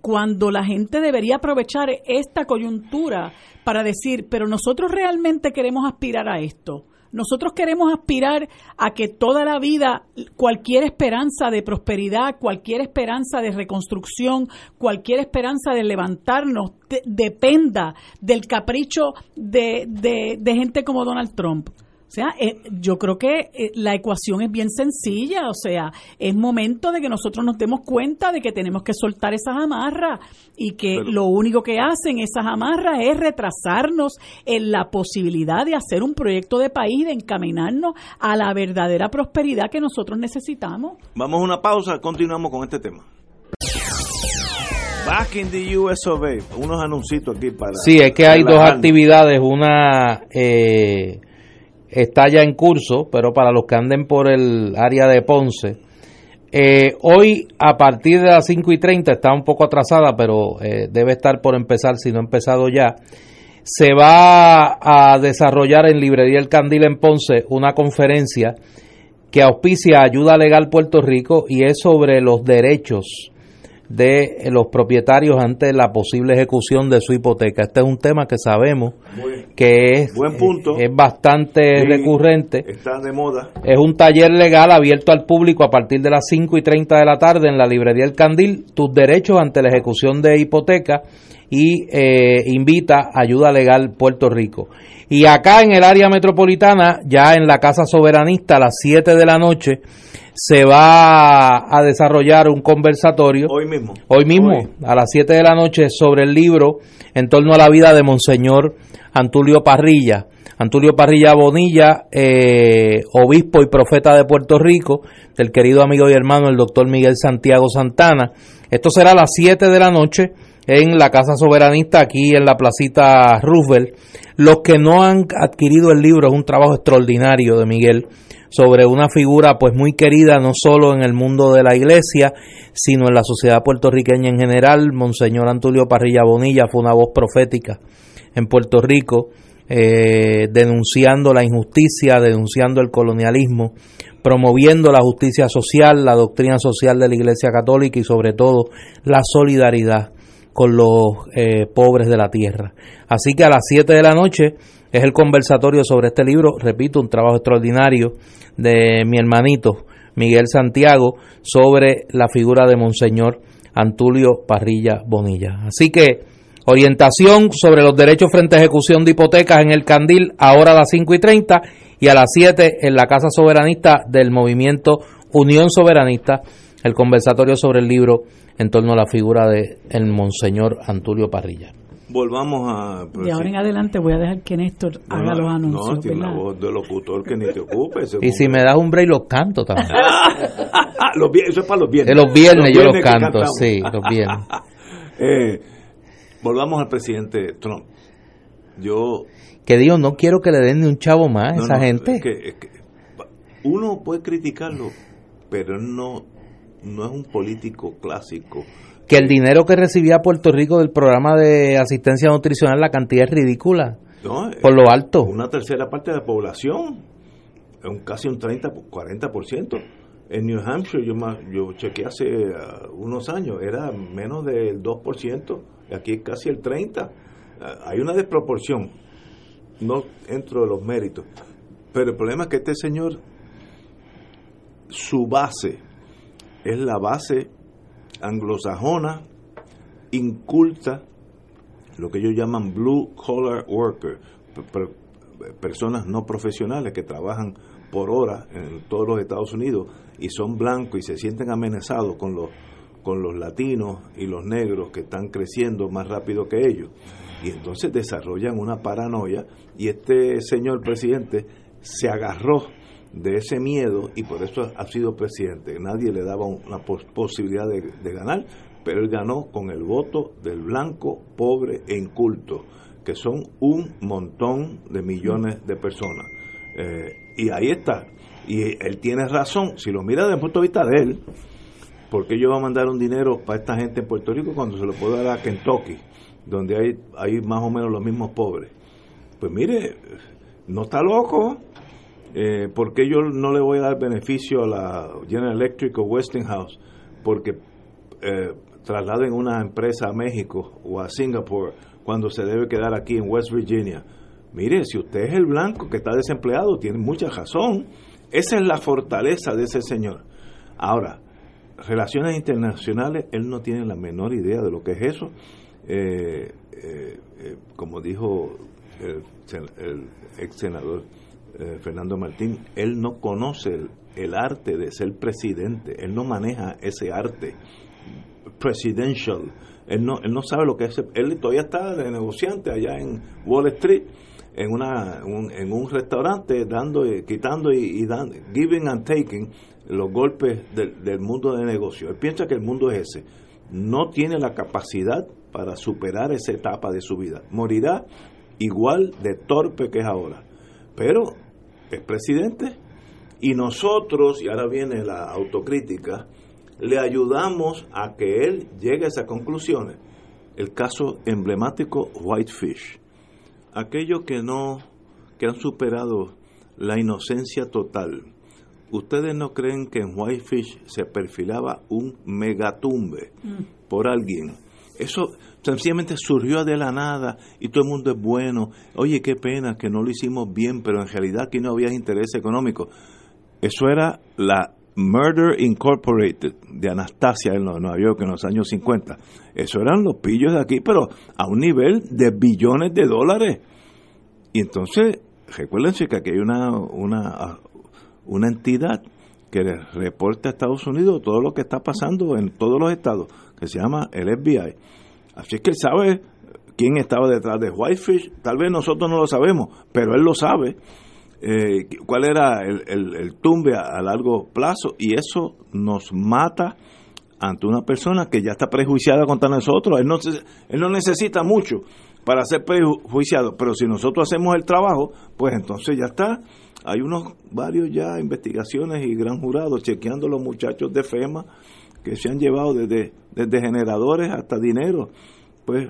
cuando la gente debería aprovechar esta coyuntura para decir, pero nosotros realmente queremos aspirar a esto nosotros queremos aspirar a que toda la vida cualquier esperanza de prosperidad, cualquier esperanza de reconstrucción, cualquier esperanza de levantarnos dependa del capricho de, de gente como Donald Trump. O sea, eh, yo creo que eh, la ecuación es bien sencilla, o sea, es momento de que nosotros nos demos cuenta de que tenemos que soltar esas amarras y que lo único que hacen esas amarras es retrasarnos en la posibilidad de hacer un proyecto de país, de encaminarnos a la verdadera prosperidad que nosotros necesitamos. Vamos a una pausa, continuamos con este tema. Back in the US of unos anuncios aquí para... Sí, es que hay dos actividades, una... Eh, está ya en curso, pero para los que anden por el área de Ponce, eh, hoy a partir de las 5 y 30, está un poco atrasada, pero eh, debe estar por empezar, si no ha empezado ya, se va a desarrollar en Librería El Candil en Ponce una conferencia que auspicia Ayuda Legal Puerto Rico y es sobre los derechos de los propietarios ante la posible ejecución de su hipoteca. Este es un tema que sabemos que es, es bastante recurrente. Está de moda. Es un taller legal abierto al público a partir de las 5 y 30 de la tarde en la librería El Candil, tus derechos ante la ejecución de hipoteca y eh, invita Ayuda Legal Puerto Rico. Y acá en el área metropolitana, ya en la Casa Soberanista a las 7 de la noche, se va a desarrollar un conversatorio. Hoy mismo. Hoy mismo, a las 7 de la noche, sobre el libro en torno a la vida de Monseñor Antulio Parrilla. Antulio Parrilla Bonilla, eh, obispo y profeta de Puerto Rico, del querido amigo y hermano el doctor Miguel Santiago Santana. Esto será a las 7 de la noche en la Casa Soberanista, aquí en la placita Roosevelt. Los que no han adquirido el libro es un trabajo extraordinario de Miguel sobre una figura pues muy querida no solo en el mundo de la iglesia, sino en la sociedad puertorriqueña en general. Monseñor Antulio Parrilla Bonilla fue una voz profética en Puerto Rico, eh, denunciando la injusticia, denunciando el colonialismo, promoviendo la justicia social, la doctrina social de la Iglesia Católica y sobre todo la solidaridad con los eh, pobres de la tierra. Así que a las 7 de la noche es el conversatorio sobre este libro, repito, un trabajo extraordinario de mi hermanito Miguel Santiago sobre la figura de Monseñor Antulio Parrilla Bonilla. Así que orientación sobre los derechos frente a ejecución de hipotecas en el Candil, ahora a las 5 y 30 y a las 7 en la Casa Soberanista del movimiento Unión Soberanista, el conversatorio sobre el libro en torno a la figura de el Monseñor Antulio Parrilla volvamos a... De ahora en adelante voy a dejar que Néstor haga los anuncios. No, tiene una voz de locutor que ni te ocupe. y si me das un break, los canto también. los, eso es para los viernes. De los viernes, yo los canto, sí, los viernes. eh, volvamos al presidente Trump. Yo... Que digo, no quiero que le den ni un chavo más a esa gente. uno puede criticarlo, pero no, no es un político clásico que el dinero que recibía Puerto Rico del programa de asistencia nutricional, la cantidad es ridícula. por lo alto. Una tercera parte de la población, un, casi un 30, 40%. En New Hampshire, yo, yo chequeé hace uh, unos años, era menos del 2%, y aquí es casi el 30%. Uh, hay una desproporción, no entro de los méritos. Pero el problema es que este señor, su base es la base anglosajona, inculta, lo que ellos llaman blue collar worker, personas no profesionales que trabajan por hora en todos los Estados Unidos y son blancos y se sienten amenazados con los con los latinos y los negros que están creciendo más rápido que ellos. Y entonces desarrollan una paranoia y este señor presidente se agarró de ese miedo y por eso ha sido presidente. Nadie le daba una posibilidad de, ganar, pero él ganó con el voto del blanco, pobre e inculto, que son un montón de millones de personas. Eh, y ahí está. Y él tiene razón. Si lo mira desde el punto de vista de él, ¿por qué yo voy a mandar un dinero para esta gente en Puerto Rico cuando se lo puedo dar a Kentucky, donde hay, hay más o menos los mismos pobres? Pues mire, no está loco. Eh, ¿Por qué yo no le voy a dar beneficio a la General Electric o Westinghouse? Porque eh, trasladen una empresa a México o a Singapur cuando se debe quedar aquí en West Virginia. Mire, si usted es el blanco que está desempleado, tiene mucha razón. Esa es la fortaleza de ese señor. Ahora, relaciones internacionales, él no tiene la menor idea de lo que es eso. Eh, eh, eh, como dijo el, ex senador Fernando Martín, él no conoce el, arte de ser presidente, él no maneja ese arte presidential. Él no, él no sabe lo que es. Él todavía está de negociante allá en Wall Street en, una, en un restaurante dando, quitando y, dando, giving and taking los golpes del, mundo de negocio. Él piensa que el mundo es ese. No tiene la capacidad para superar esa etapa de su vida. Morirá igual de torpe que es ahora. Pero es presidente y nosotros, y ahora viene la autocrítica, le ayudamos a que él llegue a esas conclusiones. El caso emblemático Whitefish aquellos que no, que han superado la inocencia total, ¿ustedes no creen que en Whitefish se perfilaba un megatumbe mm. por alguien? Eso sencillamente surgió de la nada y todo el mundo es bueno. Oye, qué pena que no lo hicimos bien, pero en realidad aquí no había interés económico. Eso era la Murder Incorporated de Anastasia en Nueva York en los años 50. Eso eran los pillos de aquí, pero a un nivel de billones de dólares. Y entonces, recuérdense que aquí hay una, una, una entidad que reporta a Estados Unidos todo lo que está pasando en todos los estados, que se llama el FBI. Así es que él sabe quién estaba detrás de Whitefish. Tal vez nosotros no lo sabemos, pero él lo sabe eh, cuál era el, tumbe a, largo plazo y eso nos mata ante una persona que ya está prejuiciada contra nosotros. Él no, él no necesita mucho para ser prejuiciado, pero si nosotros hacemos el trabajo, pues entonces ya está. Hay unos varios ya investigaciones y gran jurados chequeando los muchachos de FEMA que se han llevado desde, desde generadores hasta dinero. Pues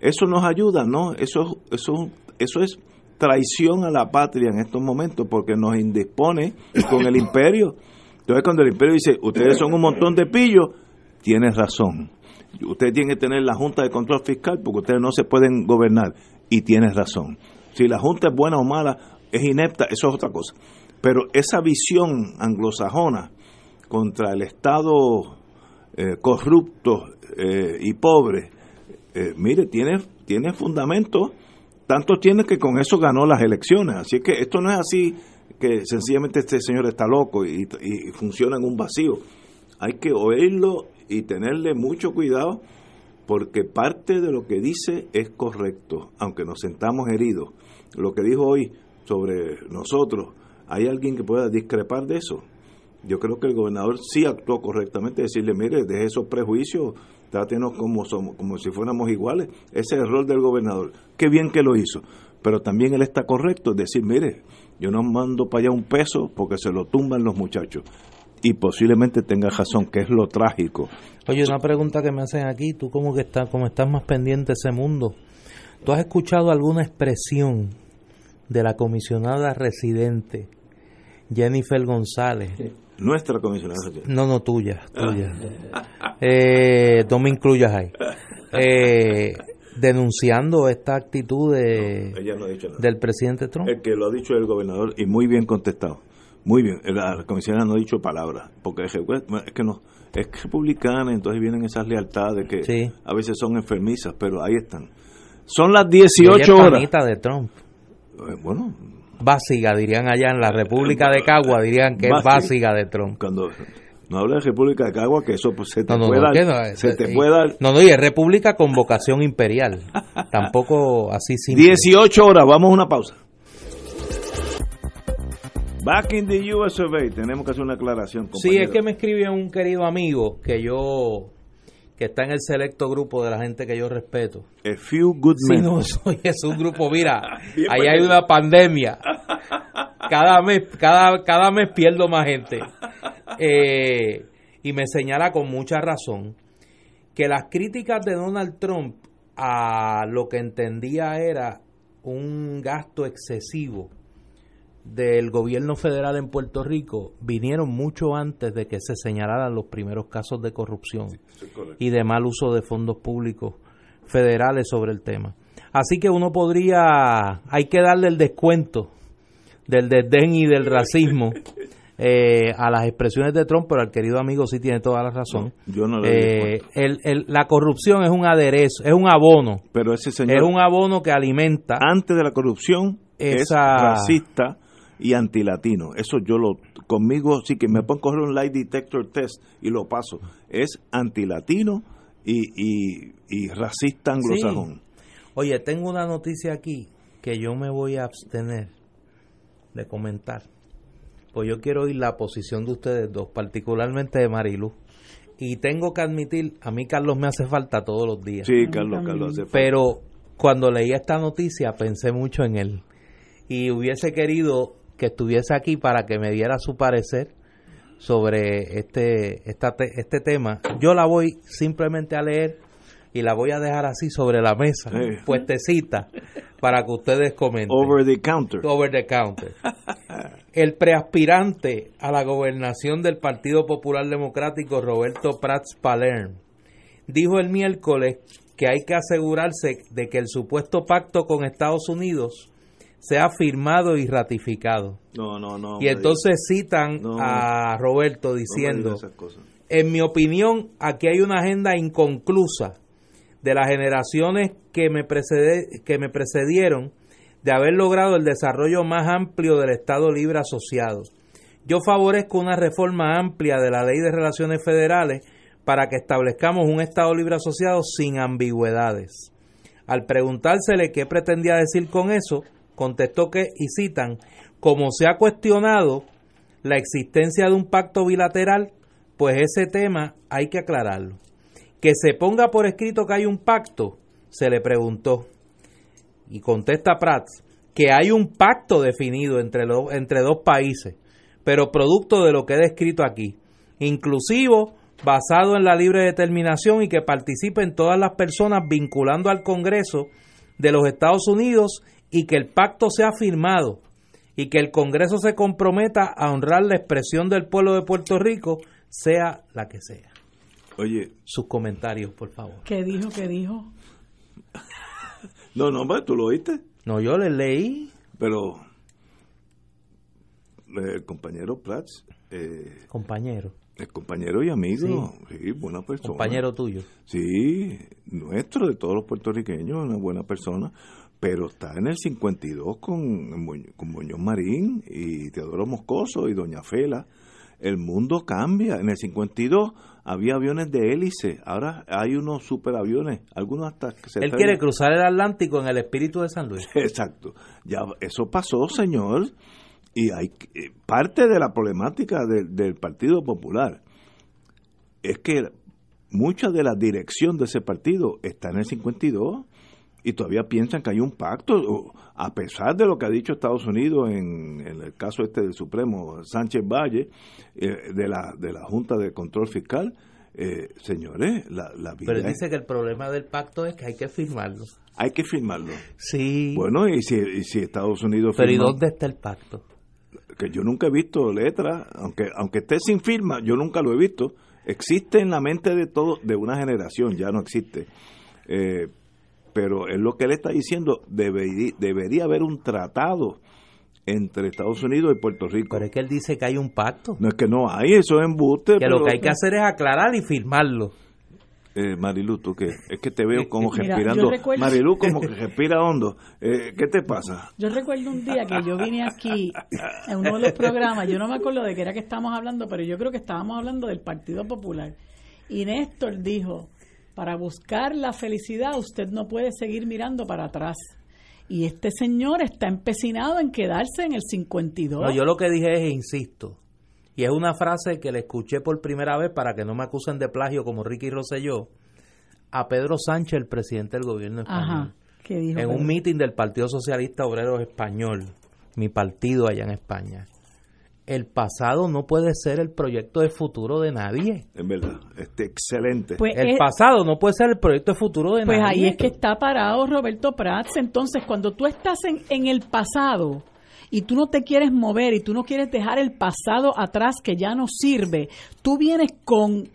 eso nos ayuda, ¿no? Eso, eso, eso es traición a la patria en estos momentos porque nos indispone con el imperio. Entonces cuando el imperio dice, ustedes son un montón de pillos, tienes razón. Ustedes tienen que tener la Junta de Control Fiscal porque ustedes no se pueden gobernar. Y tienes razón. Si la Junta es buena o mala, es inepta, eso es otra cosa. Pero esa visión anglosajona contra el Estado eh, corrupto eh, y pobre, eh, mire, tiene, tiene fundamento tanto tiene que con eso ganó las elecciones. Así que esto no es así que sencillamente este señor está loco y, funciona en un vacío. Hay que oírlo y tenerle mucho cuidado porque parte de lo que dice es correcto, aunque nos sentamos heridos. Lo que dijo hoy sobre nosotros, ¿hay alguien que pueda discrepar de eso? Yo creo que el gobernador sí actuó correctamente, decirle, mire, deje esos prejuicios, trátenos como, somos, como si fuéramos iguales. Ese es el rol del gobernador. Qué bien que lo hizo. Pero también él está correcto, decir, mire, yo no mando para allá un peso porque se lo tumban los muchachos. Y posiblemente tenga razón, que es lo trágico. Oye, una pregunta que me hacen aquí, tú como que estás, como estás más pendiente de ese mundo, ¿tú has escuchado alguna expresión de la comisionada residente Jennifer González? Nuestra comisionada No, no, tuya, tuya. eh, no me incluyas ahí. Eh, denunciando esta actitud de, del presidente Trump. El que lo ha dicho el gobernador y muy bien contestado. Muy bien, la comisionada no ha dicho palabra, porque es que no, es republicana, entonces vienen esas lealtades que a veces son enfermizas, pero ahí están. Son las 18 horas. de Trump. Eh, bueno, básica, dirían allá en la República de Cagua, dirían que es básica de Trump. Cuando no habla de República de Cagua, que eso pues, se te puede dar. se te puede dar. No, no, y es República con vocación imperial. Tampoco así simple. 18 horas, vamos a una pausa. Back in the US tenemos que hacer una aclaración. Sí, es que me escribió un querido amigo que yo que está en el selecto grupo de la gente que yo respeto. A few good men. no, soy, es un grupo, mira, ahí hay una pandemia. cada mes, cada, cada mes pierdo más gente. Eh, y me señala con mucha razón que las críticas de Donald Trump a lo que entendía era un gasto excesivo del gobierno federal en Puerto Rico vinieron mucho antes de que se señalaran los primeros casos de corrupción y de mal uso de fondos públicos federales sobre el tema. Así que uno podría, hay que darle el descuento del desdén y del racismo eh, a las expresiones de Trump, pero el querido amigo sí tiene toda la razón. yo no eh, la corrupción es un aderezo, es un abono. Pero ese señor. Es un abono que alimenta. Antes de la corrupción, es racista y antilatino. Eso yo lo. Conmigo, sí que me a coger un light detector test y lo paso. Es antilatino y, y, y racista anglosajón. Oye, tengo una noticia aquí que yo me voy a abstener de comentar pues yo quiero oír la posición de ustedes dos, particularmente de Marilu. Y tengo que admitir, a mí Carlos me hace falta todos los días. Sí, Carlos, Carlos hace falta. Pero cuando leí esta noticia pensé mucho en él. Y hubiese querido que estuviese aquí para que me diera su parecer sobre este, esta, este tema. Yo la voy simplemente a leer y la voy a dejar así sobre la mesa, puestecita, para que ustedes comenten. Over the counter. Over the counter. El preaspirante a la gobernación del Partido Popular Democrático, Roberto Prats Palerm, dijo el miércoles que hay que asegurarse de que el supuesto pacto con Estados Unidos sea firmado y ratificado. No, no, no. Y entonces citan a Roberto diciendo, en mi opinión, aquí hay una agenda inconclusa de las generaciones que me, que me precedieron de haber logrado el desarrollo más amplio del Estado Libre Asociado. Yo favorezco una reforma amplia de la Ley de Relaciones Federales para que establezcamos un Estado Libre Asociado sin ambigüedades. Al preguntársele qué pretendía decir con eso, contestó que, y citan, como se ha cuestionado la existencia de un pacto bilateral, pues ese tema hay que aclararlo. Que se ponga por escrito que hay un pacto, se le preguntó y contesta Prats que hay un pacto definido entre, entre dos países, pero producto de lo que he descrito aquí, inclusivo, basado en la libre determinación y que participen todas las personas vinculando al Congreso de los Estados Unidos y que el pacto sea firmado y que el Congreso se comprometa a honrar la expresión del pueblo de Puerto Rico, sea la que sea. Oye, sus comentarios, por favor. ¿Qué dijo? ¿Qué dijo? No, no, pues, ¿tú lo oíste? No, yo le leí. Pero el compañero Prats... Eh, compañero. El compañero y amigo, sí. buena persona. Compañero tuyo. Sí, nuestro, de todos los puertorriqueños, una buena persona, pero está en el 52 con, con Muñoz Marín y Teodoro Moscoso y Doña Fela. El mundo cambia. En el 52 había aviones de hélice, ahora hay unos superaviones, algunos hasta que se Él quiere cruzar el Atlántico en el espíritu de San Luis. Exacto. Ya eso pasó, señor, y hay eh, parte de la problemática del Partido Popular es que mucha de la dirección de ese partido está en el 52 y todavía piensan que hay un pacto, a pesar de lo que ha dicho Estados Unidos en, el caso este del Supremo, Sánchez Valle, eh, de, la, de la Junta de Control Fiscal. Eh, señores, la, la vida Pero dice que el problema del pacto es que hay que firmarlo. Hay que firmarlo. Sí. Bueno, y si, y si Estados Unidos... Pero ¿y dónde está el pacto? Que yo nunca he visto letra, aunque, aunque esté sin firma, yo nunca lo he visto. Existe en la mente de todo, de una generación, ya no existe. Eh, pero es lo que él está diciendo, debería, debería haber un tratado entre Estados Unidos y Puerto Rico. Pero es que él dice que hay un pacto. No es que no hay, eso es embuste. Que lo que hay que hacer es aclarar y firmarlo. Eh, Marilu, tú que es que te veo como respirando. Marilu, como que respira hondo. Eh, ¿Qué te pasa? Yo recuerdo un día que yo vine aquí en uno de los programas, yo no me acuerdo de qué era que estábamos hablando, pero yo creo que estábamos hablando del Partido Popular. Y Néstor dijo, para buscar la felicidad usted no puede seguir mirando para atrás. Y este señor está empecinado en quedarse en el 52. No, yo lo que dije es, insisto, y es una frase que le escuché por primera vez para que no me acusen de plagio como Ricky Rosselló, a Pedro Sánchez, el presidente del gobierno español. Ajá. ¿Qué dijo en un mitin del Partido Socialista Obrero Español, mi partido allá en España. El pasado no puede ser el proyecto de futuro de nadie. Es verdad, este excelente. Pues el pasado no puede ser el proyecto de futuro de nadie. Pues ahí es que está parado Roberto Prats. Entonces, cuando tú estás en, en el pasado, y tú no te quieres mover y tú no quieres dejar el pasado atrás que ya no sirve, tú vienes con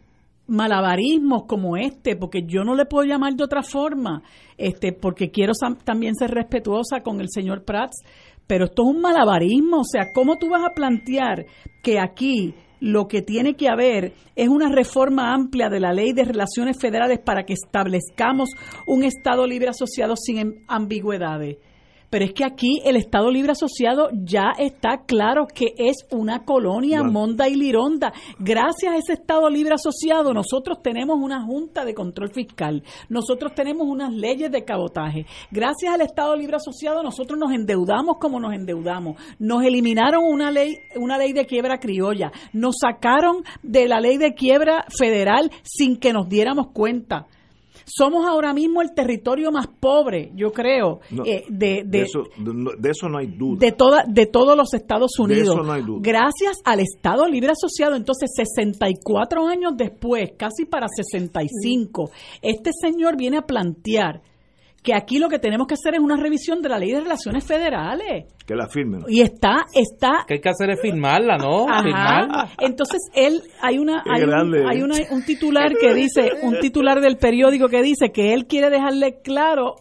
malabarismos como este, porque yo no le puedo llamar de otra forma, este, porque quiero también ser respetuosa con el señor Prats, pero esto es un malabarismo, o sea, ¿cómo tú vas a plantear que aquí lo que tiene que haber es una reforma amplia de la ley de relaciones federales para que establezcamos un Estado libre asociado sin ambigüedades? Pero es que aquí el Estado Libre Asociado ya está claro que es una colonia monda y lironda. Gracias a ese Estado Libre Asociado nosotros tenemos una Junta de Control Fiscal, nosotros tenemos unas leyes de cabotaje. Gracias al Estado Libre Asociado nosotros nos endeudamos como nos endeudamos. Nos eliminaron una ley, una ley de quiebra criolla, nos sacaron de la ley de quiebra federal sin que nos diéramos cuenta somos ahora mismo el territorio más pobre, yo creo, eh, de, de, eso, de, eso, no hay duda. De, toda, de todos los Estados Unidos. De eso no hay duda. Gracias al Estado Libre Asociado, entonces 64 años después, casi para 65, este señor viene a plantear que aquí lo que tenemos que hacer es una revisión de la ley de relaciones federales. Que la firmen. Y está, está. Que hay que hacer es firmarla, ¿no? Firmarla. Entonces él, hay una, hay, un, hay una, un titular que dice, un titular del periódico que dice que él quiere dejarle claro,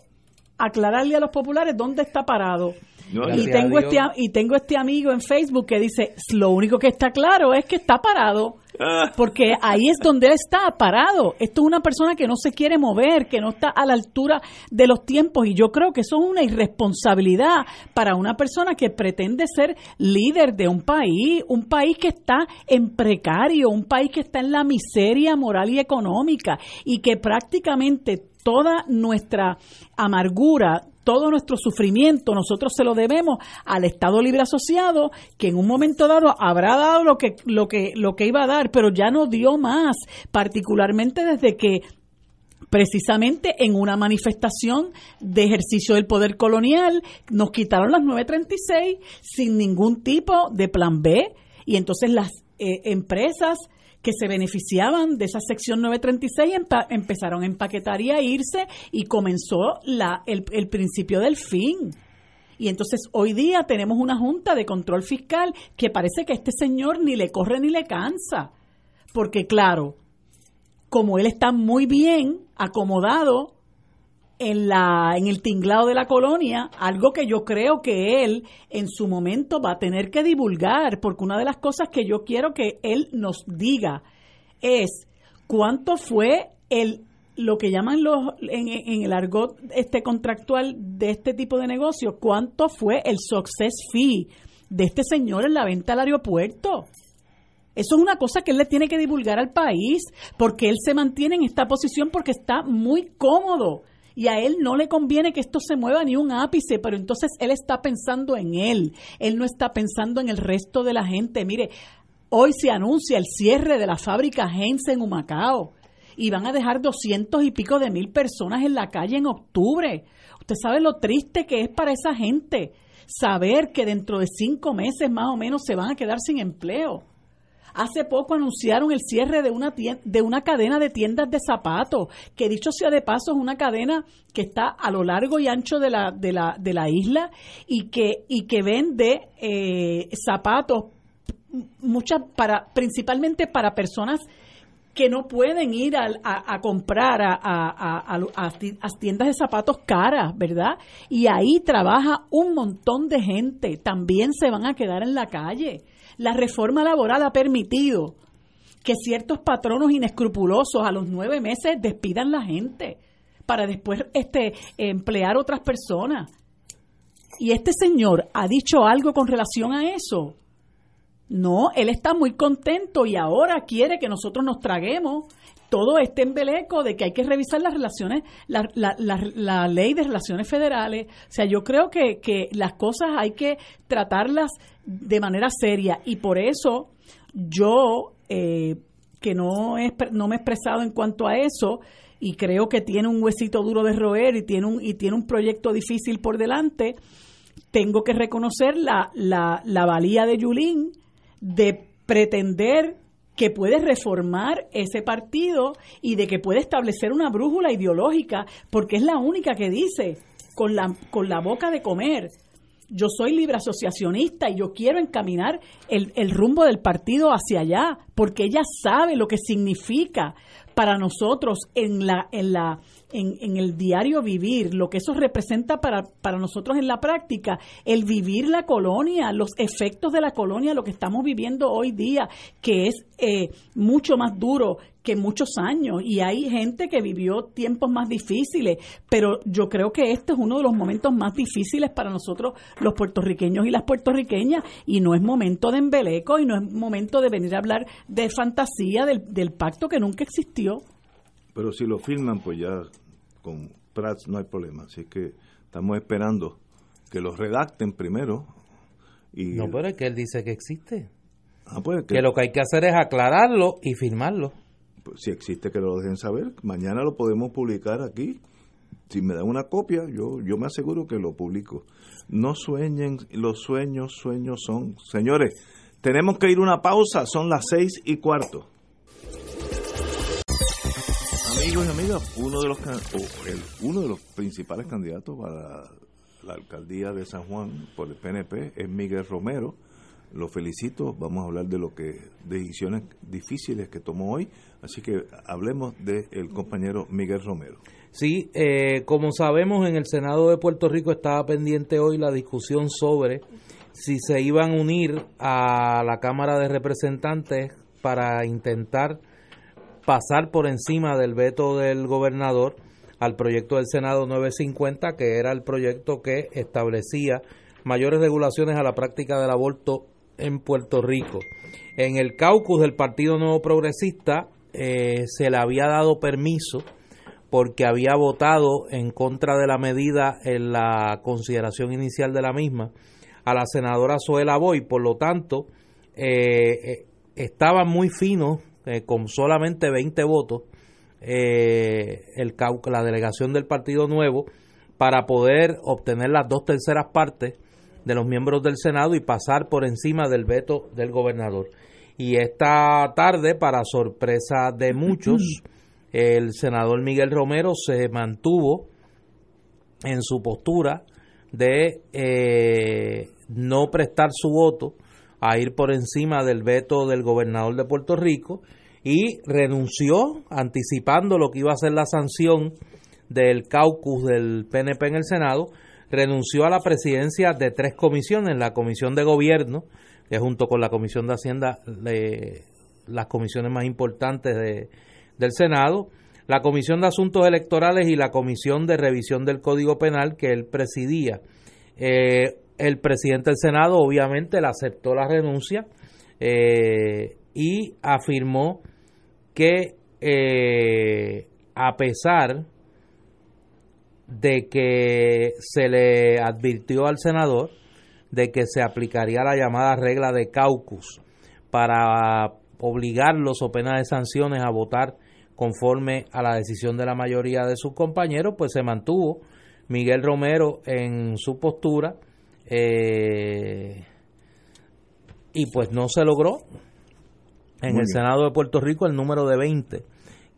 aclararle a los populares dónde está parado y tengo este y tengo este amigo en Facebook que dice lo único que está claro es que está parado ah. porque ahí es donde él está parado esto es una persona que no se quiere mover que no está a la altura de los tiempos y yo creo que eso es una irresponsabilidad para una persona que pretende ser líder de un país un país que está en precario un país que está en la miseria moral y económica y que prácticamente toda nuestra amargura todo nuestro sufrimiento nosotros se lo debemos al Estado Libre Asociado, que en un momento dado habrá dado lo que, lo que, lo que iba a dar, pero ya no dio más, particularmente desde que precisamente en una manifestación de ejercicio del poder colonial nos quitaron las 936 sin ningún tipo de plan B y entonces las eh, empresas que se beneficiaban de esa sección 936 empezaron a empaquetar y a irse y comenzó la, el, el principio del fin. Y entonces hoy día tenemos una junta de control fiscal que parece que este señor ni le corre ni le cansa. Porque claro, como él está muy bien acomodado en, la, en el tinglado de la colonia, algo que yo creo que él en su momento va a tener que divulgar, porque una de las cosas que yo quiero que él nos diga es cuánto fue el lo que llaman los en, el argot este contractual de este tipo de negocio, cuánto fue el success fee de este señor en la venta al aeropuerto. Eso es una cosa que él le tiene que divulgar al país, porque él se mantiene en esta posición porque está muy cómodo y a él no le conviene que esto se mueva ni un ápice, pero entonces él está pensando en él, él no está pensando en el resto de la gente. Mire, hoy se anuncia el cierre de la fábrica Heinz en Humacao y van a dejar doscientos y pico de mil personas en la calle en octubre. Usted sabe lo triste que es para esa gente saber que dentro de cinco meses más o menos se van a quedar sin empleo. Hace poco anunciaron el cierre de una, de una cadena de tiendas de zapatos, que dicho sea de paso es una cadena que está a lo largo y ancho de la, de la, de la isla y que, y que vende eh, zapatos muchas para principalmente para personas que no pueden ir a, a, comprar a, a, tiendas de zapatos caras, ¿verdad? Y ahí trabaja un montón de gente, también se van a quedar en la calle. La reforma laboral ha permitido que ciertos patronos inescrupulosos a los nueve meses despidan la gente para después este, emplear otras personas. Y este señor ha dicho algo con relación a eso. No, él está muy contento y ahora quiere que nosotros nos traguemos todo este embeleco de que hay que revisar las relaciones, la, la, la, ley de relaciones federales. O sea, yo creo que, que las cosas hay que tratarlas de manera seria y por eso yo, eh, que no, es, no me he expresado en cuanto a eso, y creo que tiene un huesito duro de roer y tiene un, y tiene un proyecto difícil por delante, tengo que reconocer la, la, la valía de Yulín de pretender que puede reformar ese partido y de que puede establecer una brújula ideológica, porque es la única que dice con la, con la boca de comer, yo soy libre asociacionista y yo quiero encaminar el, el rumbo del partido hacia allá, porque ella sabe lo que significa para nosotros en la, en la, en, en, el diario vivir, lo que eso representa para, para nosotros en la práctica, el vivir la colonia, los efectos de la colonia, lo que estamos viviendo hoy día, que es eh, mucho más duro que muchos años y hay gente que vivió tiempos más difíciles, pero yo creo que este es uno de los momentos más difíciles para nosotros los puertorriqueños y las puertorriqueñas y no es momento de embeleco y no es momento de venir a hablar de fantasía del, del pacto que nunca existió. Pero si lo firman, pues ya con Prats no hay problema. Así que estamos esperando que lo redacten primero. Y no, pero es que él dice que existe. Ah, pues que, que lo que hay que hacer es aclararlo y firmarlo. Pues, si existe que lo dejen saber, mañana lo podemos publicar aquí. Si me dan una copia, yo, yo me aseguro que lo publico. No sueñen, los sueños, sueños son. Señores, tenemos que ir a una pausa, son las seis y cuarto. Amigos y amigas, uno de los, uno de los principales candidatos para la alcaldía de San Juan por el PNP es Miguel Romero. Lo felicito, vamos a hablar de lo que decisiones difíciles que tomó hoy Así que hablemos del compañero Miguel Romero. Sí, eh, como sabemos, en el Senado de Puerto Rico estaba pendiente hoy la discusión sobre si se iban a unir a la Cámara de Representantes para intentar pasar por encima del veto del gobernador al proyecto del Senado 950, que era el proyecto que establecía mayores regulaciones a la práctica del aborto en Puerto Rico. En el caucus del Partido Nuevo Progresista, eh, se le había dado permiso porque había votado en contra de la medida en la consideración inicial de la misma a la senadora Zoela Boy, por lo tanto, eh, eh estaban muy finos, eh, con solamente 20 votos, el, la delegación del Partido Nuevo, para poder obtener las dos terceras partes de los miembros del Senado y pasar por encima del veto del gobernador. Y esta tarde, para sorpresa de muchos, el senador Miguel Romero se mantuvo en su postura de eh, no prestar su voto a ir por encima del veto del gobernador de Puerto Rico y renunció anticipando lo que iba a ser la sanción del caucus del PNP en el Senado, renunció a la presidencia de tres comisiones, la Comisión de Gobierno, que junto con la Comisión de Hacienda, las comisiones más importantes de, del Senado, la Comisión de Asuntos Electorales y la Comisión de Revisión del Código Penal que él presidía. Eh, el presidente del Senado obviamente aceptó la renuncia eh, y afirmó que eh, a pesar de que se le advirtió al senador de que se aplicaría la llamada regla de caucus para obligarlos o pena de sanciones a votar conforme a la decisión de la mayoría de sus compañeros, pues se mantuvo Miguel Romero en su postura eh, y pues no se logró en el Senado de Puerto Rico el número de 20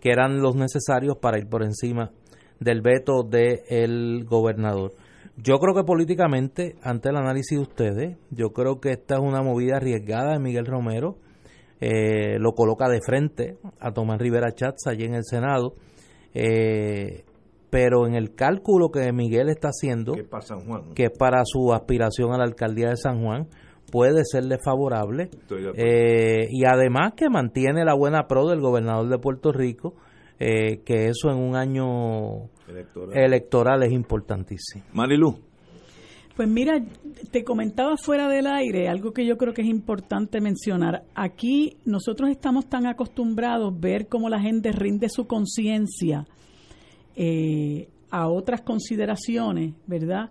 que eran los necesarios para ir por encima del veto del gobernador. Yo creo que políticamente, ante el análisis de ustedes, yo creo que esta es una movida arriesgada de Miguel Romero. Eh, lo coloca de frente a Tomás Rivera Chats allí en el Senado. Eh, pero en el cálculo que Miguel está haciendo, que es para su aspiración a la alcaldía de San Juan, puede serle favorable. Eh, y además que mantiene la buena pro del gobernador de Puerto Rico, que eso en un año electoral, es importantísimo. Marilu. Pues mira, te comentaba fuera del aire algo que yo creo que es importante mencionar. Aquí nosotros estamos tan acostumbrados a ver cómo la gente rinde su conciencia eh, a otras consideraciones, ¿verdad?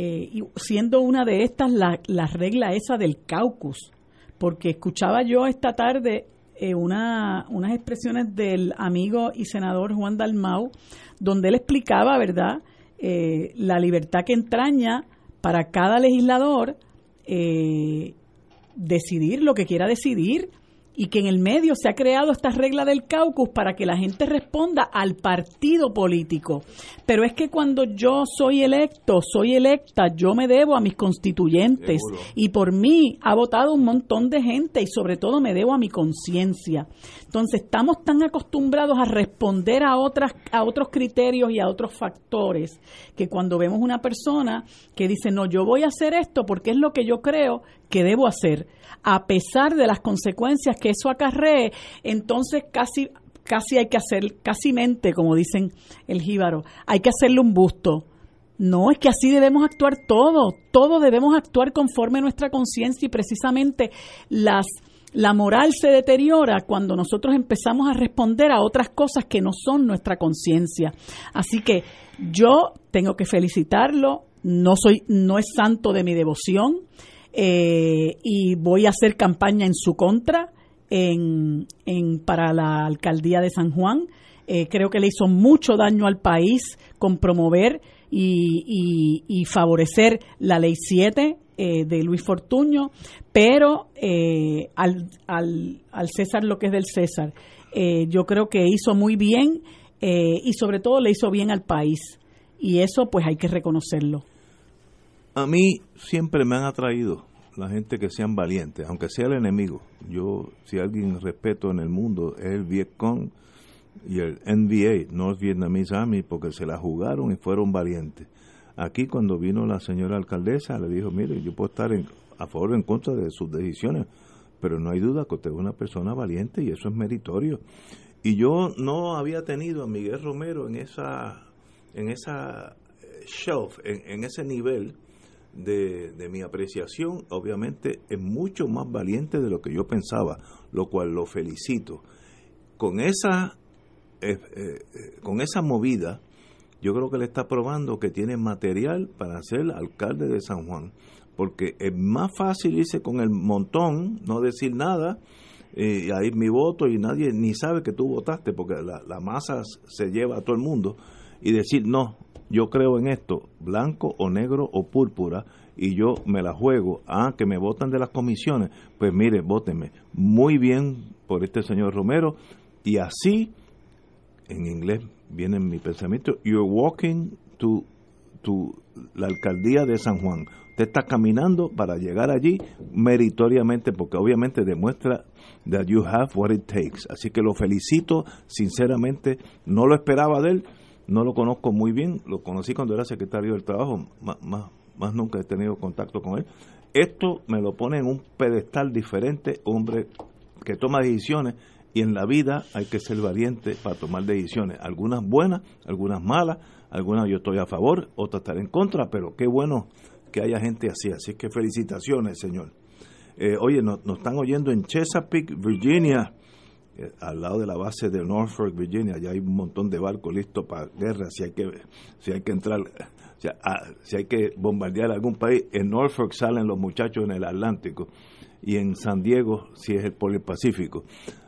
Eh, y siendo una de estas la, la regla esa del caucus, porque escuchaba yo esta tarde eh, una, unas expresiones del amigo y senador Juan Dalmau, donde él explicaba, ¿verdad?, eh, la libertad que entraña para cada legislador decidir lo que quiera decidir y que en el medio se ha creado esta regla del caucus para que la gente responda al partido político. Pero es que cuando yo soy electo, soy electa, yo me debo a mis constituyentes y por mí ha votado un montón de gente y sobre todo me debo a mi conciencia. Entonces estamos tan acostumbrados a responder a otras a otros criterios y a otros factores que cuando vemos una persona que dice, "No, yo voy a hacer esto porque es lo que yo creo que debo hacer", a pesar de las consecuencias que eso acarree, entonces casi casi hay que hacer, casi mente, como dicen el jíbaro, hay que hacerle un busto. No, es que así debemos actuar todo, todo debemos actuar conforme a nuestra conciencia y precisamente las la moral se deteriora cuando nosotros empezamos a responder a otras cosas que no son nuestra conciencia. Así que yo tengo que felicitarlo, no soy no es santo de mi devoción, eh, y voy a hacer campaña en su contra en, para la alcaldía de San Juan. Eh, creo que le hizo mucho daño al país con promover y, favorecer la ley 7 eh, de Luis Fortuño, pero al, al, al, César lo que es del César. yo creo que hizo muy bien y sobre todo le hizo bien al país. Y eso pues hay que reconocerlo. A mí siempre me han atraído la gente que sean valientes, aunque sea el enemigo. Yo, si alguien respeto en el mundo, es el Vietcong y el NBA, North Vietnamese Army, porque se la jugaron y fueron valientes. Aquí cuando vino la señora alcaldesa, le dijo, mire, yo puedo estar a favor o en contra de sus decisiones, pero no hay duda que usted es una persona valiente y eso es meritorio. Y yo no había tenido a Miguel Romero en esa, en esa eh, shelf, en ese nivel, de, mi apreciación, obviamente es mucho más valiente de lo que yo pensaba, lo cual lo felicito. Con esa, eh, eh, con esa movida, yo creo que le está probando que tiene material para ser alcalde de San Juan, porque es más fácil irse con el montón, no decir nada, y ahí mi voto y nadie ni sabe que tú votaste, porque la, la masa se lleva a todo el mundo, y decir, no, yo creo en esto, blanco o negro o púrpura, y yo me la juego, ah, que me votan de las comisiones, pues mire, votenme muy bien por este señor Romero, y así, en inglés viene mi pensamiento, you're walking to, to la alcaldía de San Juan. Usted está caminando para llegar allí meritoriamente, porque obviamente demuestra that you have what it takes. Así que lo felicito, sinceramente, no lo esperaba de él, no lo conozco muy bien, lo conocí cuando era secretario del Trabajo, más, nunca he tenido contacto con él. Esto me lo pone en un pedestal diferente, hombre que toma decisiones y en la vida hay que ser valiente para tomar decisiones, algunas buenas, algunas malas, algunas yo estoy a favor, otras estar en contra, pero qué bueno que haya gente así, así que felicitaciones, señor. Eh, oye, nos están oyendo en Chesapeake, Virginia, eh, al lado de la base de Norfolk, Virginia, ya hay un montón de barcos listos para guerra, si hay que, si hay que entrar, si hay que bombardear algún país, en Norfolk salen los muchachos en el Atlántico y en San Diego si es el Polo Pacífico.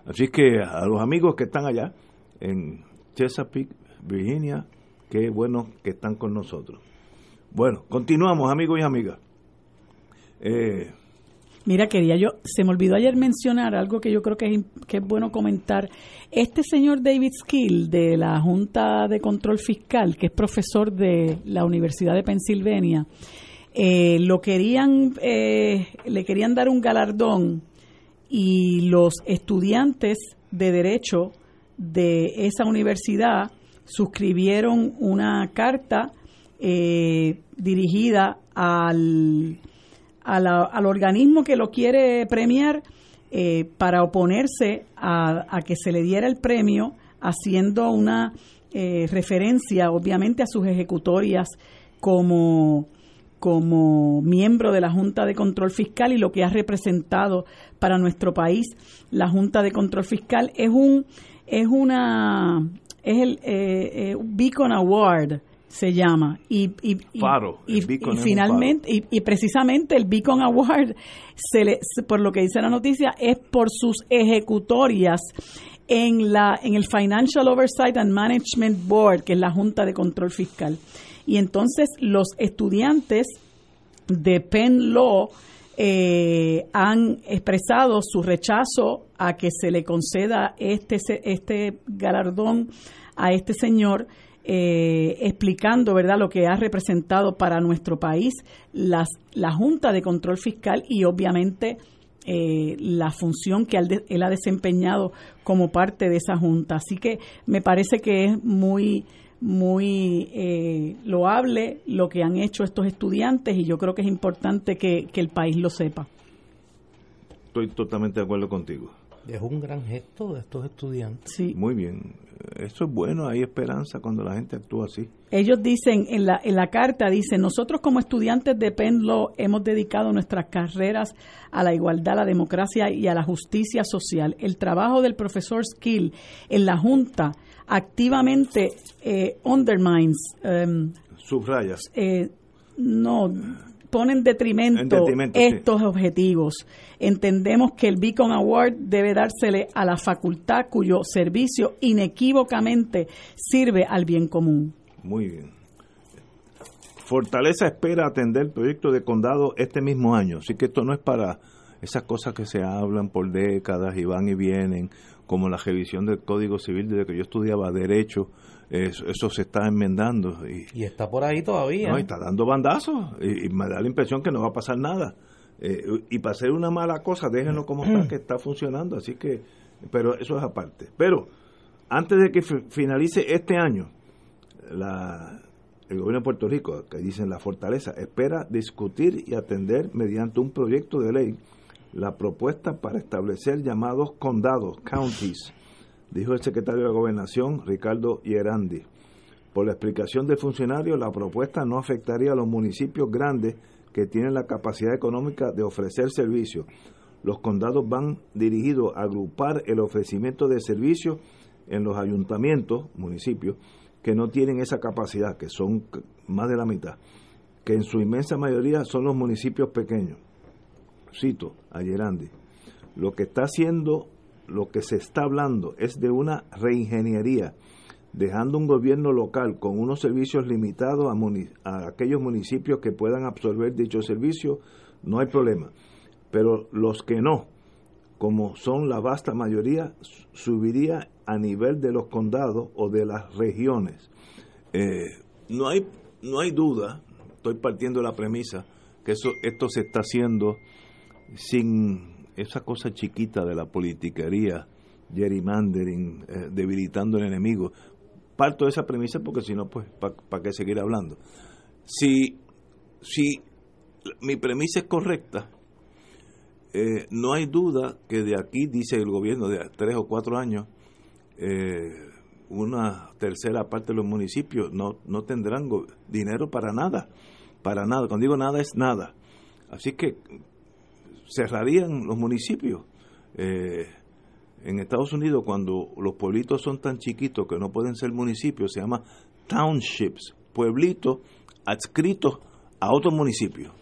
Así que a los amigos que están allá en Chesapeake, Virginia, qué bueno que están con nosotros. Bueno, continuamos amigos y amigas. Eh, Mira, quería yo, se me olvidó ayer mencionar algo que yo creo que es, que es bueno comentar. Este señor David Skill de la Junta de Control Fiscal, que es profesor de la Universidad de Pensilvania, eh, lo querían, eh, le querían dar un galardón y los estudiantes de derecho de esa universidad suscribieron una carta eh, dirigida al al organismo que lo quiere premiar eh, para oponerse a, que se le diera el premio, haciendo una eh, referencia, obviamente, a sus ejecutorias como, como miembro de la Junta de Control Fiscal y lo que ha representado para nuestro país. La Junta de Control Fiscal es un es una es el eh, Beacon Award se llama y y, y, finalmente y, precisamente el Beacon Award se le, por lo que dice la noticia es por sus ejecutorias en la en el Financial Oversight and Management Board que es la junta de control fiscal y entonces los estudiantes de Penn Law eh, han expresado su rechazo a que se le conceda este, este galardón a este señor. Eh, explicando verdad lo que ha representado para nuestro país las, la Junta de Control Fiscal y obviamente eh, la función que él, ha desempeñado como parte de esa junta. Así que me parece que es muy muy eh, loable lo que han hecho estos estudiantes y yo creo que es importante que, el país lo sepa. Estoy totalmente de acuerdo contigo. Es un gran gesto de estos estudiantes. Sí. Muy bien. Eso es bueno, hay esperanza cuando la gente actúa así. Ellos dicen, en la, en la carta, dicen, nosotros como estudiantes de Penn Law hemos dedicado nuestras carreras a la igualdad, a la democracia y a la justicia social. El trabajo del profesor Skill en la Junta activamente eh, undermines. Um, Subrayas. Eh, no, ponen detrimento, estos objetivos. Entendemos que el Beacon Award debe dársele a la facultad cuyo servicio inequívocamente sirve al bien común. Muy bien. Fortaleza espera atender el proyecto de condado este mismo año, así que esto no es para esas cosas que se hablan por décadas y van y vienen, como la revisión del Código Civil desde que yo estudiaba Derecho, eso, se está enmendando. Y, está por ahí todavía. No, y está dando bandazos y, me da la impresión que no va a pasar nada. Eh, y para hacer una mala cosa, déjenlo como está, que está funcionando. Así que, pero eso es aparte. Pero antes de que finalice este año, la, el gobierno de Puerto Rico, que dicen la fortaleza, espera discutir y atender mediante un proyecto de ley la propuesta para establecer llamados condados, counties, dijo el secretario de Gobernación, Ricardo Hierandi. Por la explicación del funcionario, la propuesta no afectaría a los municipios grandes que tienen la capacidad económica de ofrecer servicios. Los condados van dirigidos a agrupar el ofrecimiento de servicios en los ayuntamientos, municipios, que no tienen esa capacidad, que son más de la mitad, que en su inmensa mayoría son los municipios pequeños cito a Gerandi, lo que está haciendo, lo que se está hablando es de una reingeniería, dejando un gobierno local con unos servicios limitados a, aquellos municipios que puedan absorber dichos servicios, no hay problema. Pero los que no, como son la vasta mayoría, subiría a nivel de los condados o de las regiones. Eh, no, hay, no hay duda, estoy partiendo la premisa, que eso, esto se está haciendo sin esa cosa chiquita de la politiquería, gerrymandering, eh, debilitando al enemigo. Parto de esa premisa porque si no, pues, ¿para qué seguir hablando? Si, si mi premisa es correcta, eh, no hay duda que de aquí, dice el gobierno, de tres o cuatro años, eh, una tercera parte de los municipios no, no tendrán dinero para nada, para nada. Cuando digo nada es nada. Así que cerrarían los municipios. Eh, en Estados Unidos, cuando los pueblitos son tan chiquitos que no pueden ser municipios, se llama townships, pueblitos adscritos a otros municipios,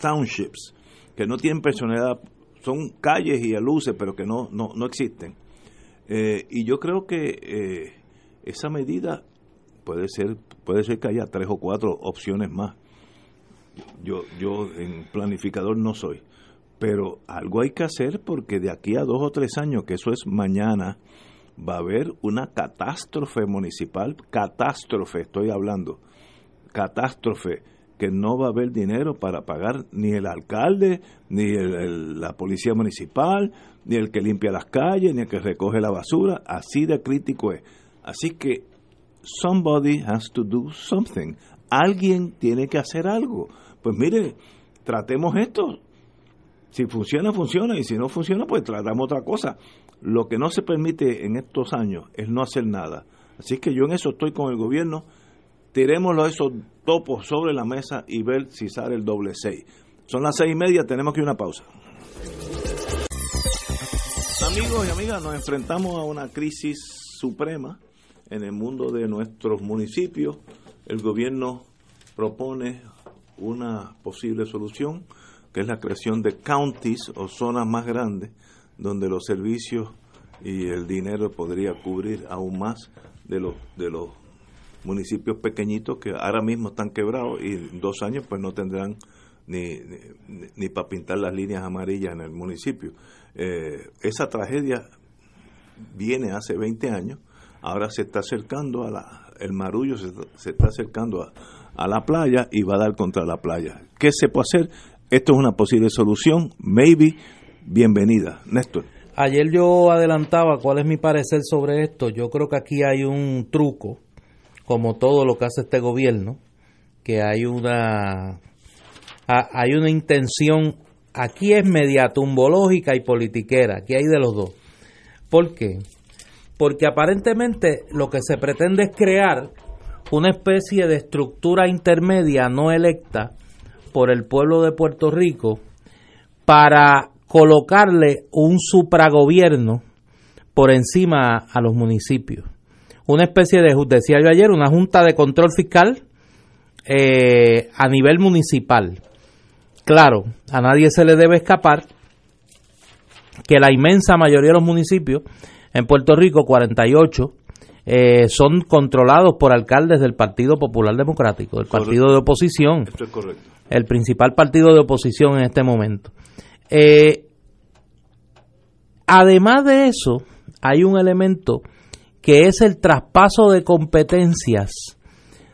townships, que no tienen personalidad, son calles y luces, pero que no, no, no existen. Eh, y yo creo que eh, esa medida puede ser, puede ser que haya tres o cuatro opciones más. Yo, yo en planificador no soy pero algo hay que hacer porque de aquí a dos o tres años, que eso es mañana, va a haber una catástrofe municipal, catástrofe estoy hablando, catástrofe, que no va a haber dinero para pagar ni el alcalde, ni la policía municipal, ni el que limpia las calles, ni el que recoge la basura, así de crítico es. Así que somebody has to do something. Alguien tiene que hacer algo. Pues mire, tratemos esto, si funciona, funciona, y si no funciona, pues tratamos otra cosa. Lo que no se permite en estos años es no hacer nada. Así que yo en eso estoy con el gobierno. Tirémoslo esos topos sobre la mesa y ver si sale el doble seis. Son las seis y media, tenemos que a una pausa. Amigos y amigas, nos enfrentamos a una crisis suprema en el mundo de nuestros municipios. El gobierno propone una posible solución que es la creación de counties o zonas más grandes donde los servicios y el dinero podría cubrir aún más de los de los municipios pequeñitos que ahora mismo están quebrados y en dos años pues no tendrán ni, ni, para pintar las líneas amarillas en el municipio. Eh, esa tragedia viene hace 20 años, ahora se está acercando a la, el marullo se, está acercando a, a, la playa y va a dar contra la playa. ¿Qué se puede hacer? Esto es una posible solución, maybe, bienvenida. Néstor. Ayer yo adelantaba cuál es mi parecer sobre esto. Yo creo que aquí hay un truco, como todo lo que hace este gobierno, que hay una hay una intención aquí es mediatumbológica y politiquera, aquí hay de los dos. ¿Por qué? Porque aparentemente lo que se pretende es crear una especie de estructura intermedia no electa por el pueblo de Puerto Rico para colocarle un supragobierno por encima a los municipios. Una especie de, decía yo ayer, una junta de control fiscal eh, a nivel municipal. Claro, a nadie se le debe escapar que la inmensa mayoría de los municipios en Puerto Rico, 48, eh, son controlados por alcaldes del Partido Popular Democrático, del partido de oposición. Esto es correcto. El principal partido de oposición en este momento. Eh, además de eso, hay un elemento que es el traspaso de competencias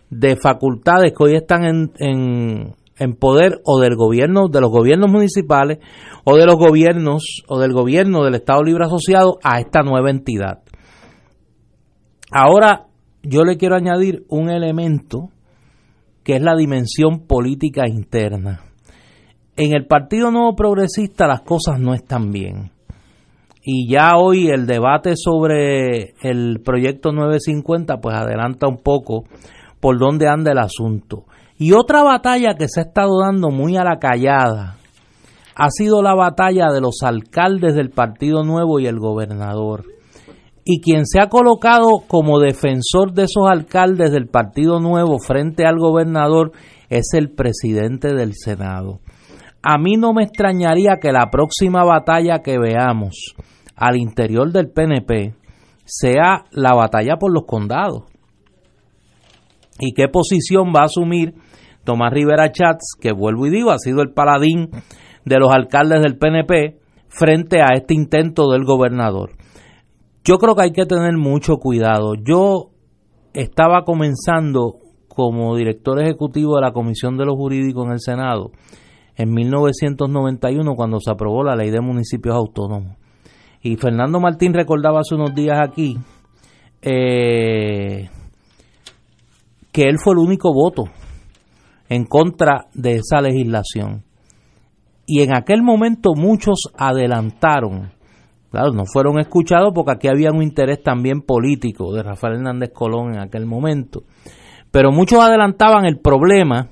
de facultades que hoy están en, en, poder o del gobierno, de los gobiernos municipales o de los gobiernos o del gobierno del Estado Libre Asociado a esta nueva entidad. Ahora yo le quiero añadir un elemento que es la dimensión política interna. En el Partido Nuevo Progresista las cosas no están bien. Y ya hoy el debate sobre el proyecto 950 pues adelanta un poco por dónde anda el asunto. Y otra batalla que se ha estado dando muy a la callada ha sido la batalla de los alcaldes del Partido Nuevo y el gobernador. Y quien se ha colocado como defensor de esos alcaldes del Partido Nuevo frente al gobernador es el presidente del Senado. A mí no me extrañaría que la próxima batalla que veamos al interior del PNP sea la batalla por los condados. ¿Y qué posición va a asumir Tomás Rivera Chats, que vuelvo y digo, ha sido el paladín de los alcaldes del PNP frente a este intento del gobernador? Yo creo que hay que tener mucho cuidado. Yo estaba comenzando como director ejecutivo de la Comisión de los Jurídicos en el Senado en 1991 cuando se aprobó la ley de municipios autónomos. Y Fernando Martín recordaba hace unos días aquí eh, que él fue el único voto en contra de esa legislación. Y en aquel momento muchos adelantaron Claro, no fueron escuchados porque aquí había un interés también político de Rafael Hernández Colón en aquel momento. Pero muchos adelantaban el problema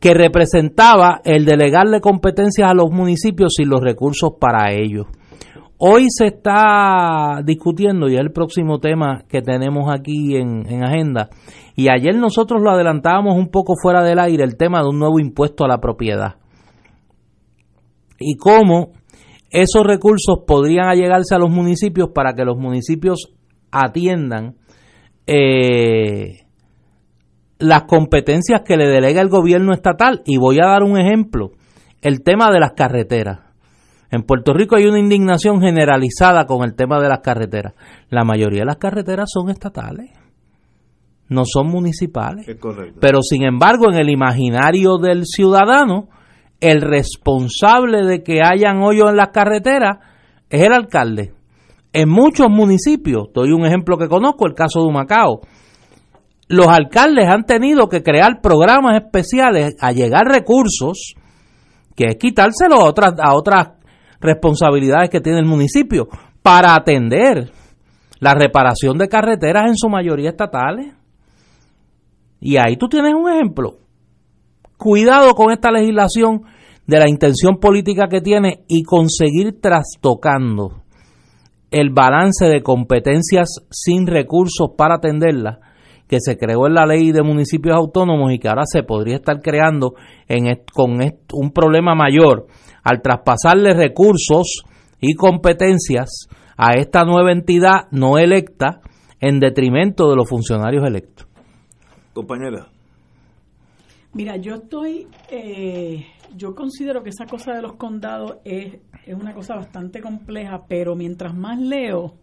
que representaba el delegarle competencias a los municipios sin los recursos para ellos. Hoy se está discutiendo, y es el próximo tema que tenemos aquí en, en, agenda, y ayer nosotros lo adelantábamos un poco fuera del aire, el tema de un nuevo impuesto a la propiedad. Y cómo esos recursos podrían allegarse a los municipios para que los municipios atiendan eh, las competencias que le delega el gobierno estatal. Y voy a dar un ejemplo, el tema de las carreteras. En Puerto Rico hay una indignación generalizada con el tema de las carreteras. La mayoría de las carreteras son estatales, no son municipales. Pero sin embargo, en el imaginario del ciudadano, el responsable de que hayan hoyos en las carreteras es el alcalde. En muchos municipios, doy un ejemplo que conozco, el caso de Humacao, los alcaldes han tenido que crear programas especiales a llegar recursos, que es quitárselo a otras, a otras responsabilidades que tiene el municipio, para atender la reparación de carreteras en su mayoría estatales. Y ahí tú tienes un ejemplo cuidado con esta legislación de la intención política que tiene y conseguir trastocando el balance de competencias sin recursos para atenderla que se creó en la ley de municipios autónomos y que ahora se podría estar creando en, con un problema mayor al traspasarle recursos y competencias a esta nueva entidad no electa en detrimento de los funcionarios electos. Compañera. Mira, yo estoy, eh, yo considero que esa cosa de los condados es, es una cosa bastante compleja, pero mientras más leo,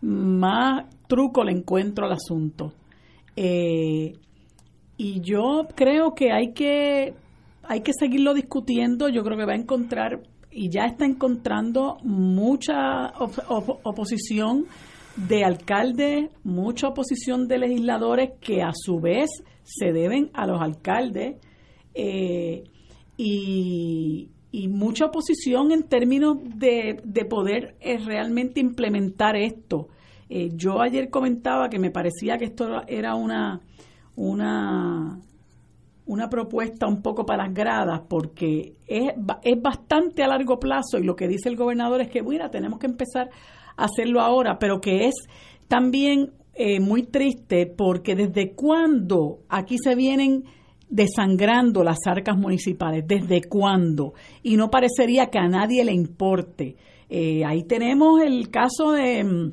más truco le encuentro al asunto. Eh, y yo creo que hay que hay que seguirlo discutiendo. Yo creo que va a encontrar y ya está encontrando mucha oposición de alcaldes, mucha oposición de legisladores que a su vez se deben a los alcaldes eh, y, mucha oposición en términos de, de poder eh, realmente implementar esto. Eh, yo ayer comentaba que me parecía que esto era una, una, una propuesta un poco para las gradas porque es, es bastante a largo plazo y lo que dice el gobernador es que, mira, tenemos que empezar hacerlo ahora, pero que es también eh, muy triste porque desde cuándo aquí se vienen desangrando las arcas municipales, desde cuándo, y no parecería que a nadie le importe. Eh, ahí tenemos el caso de, mm,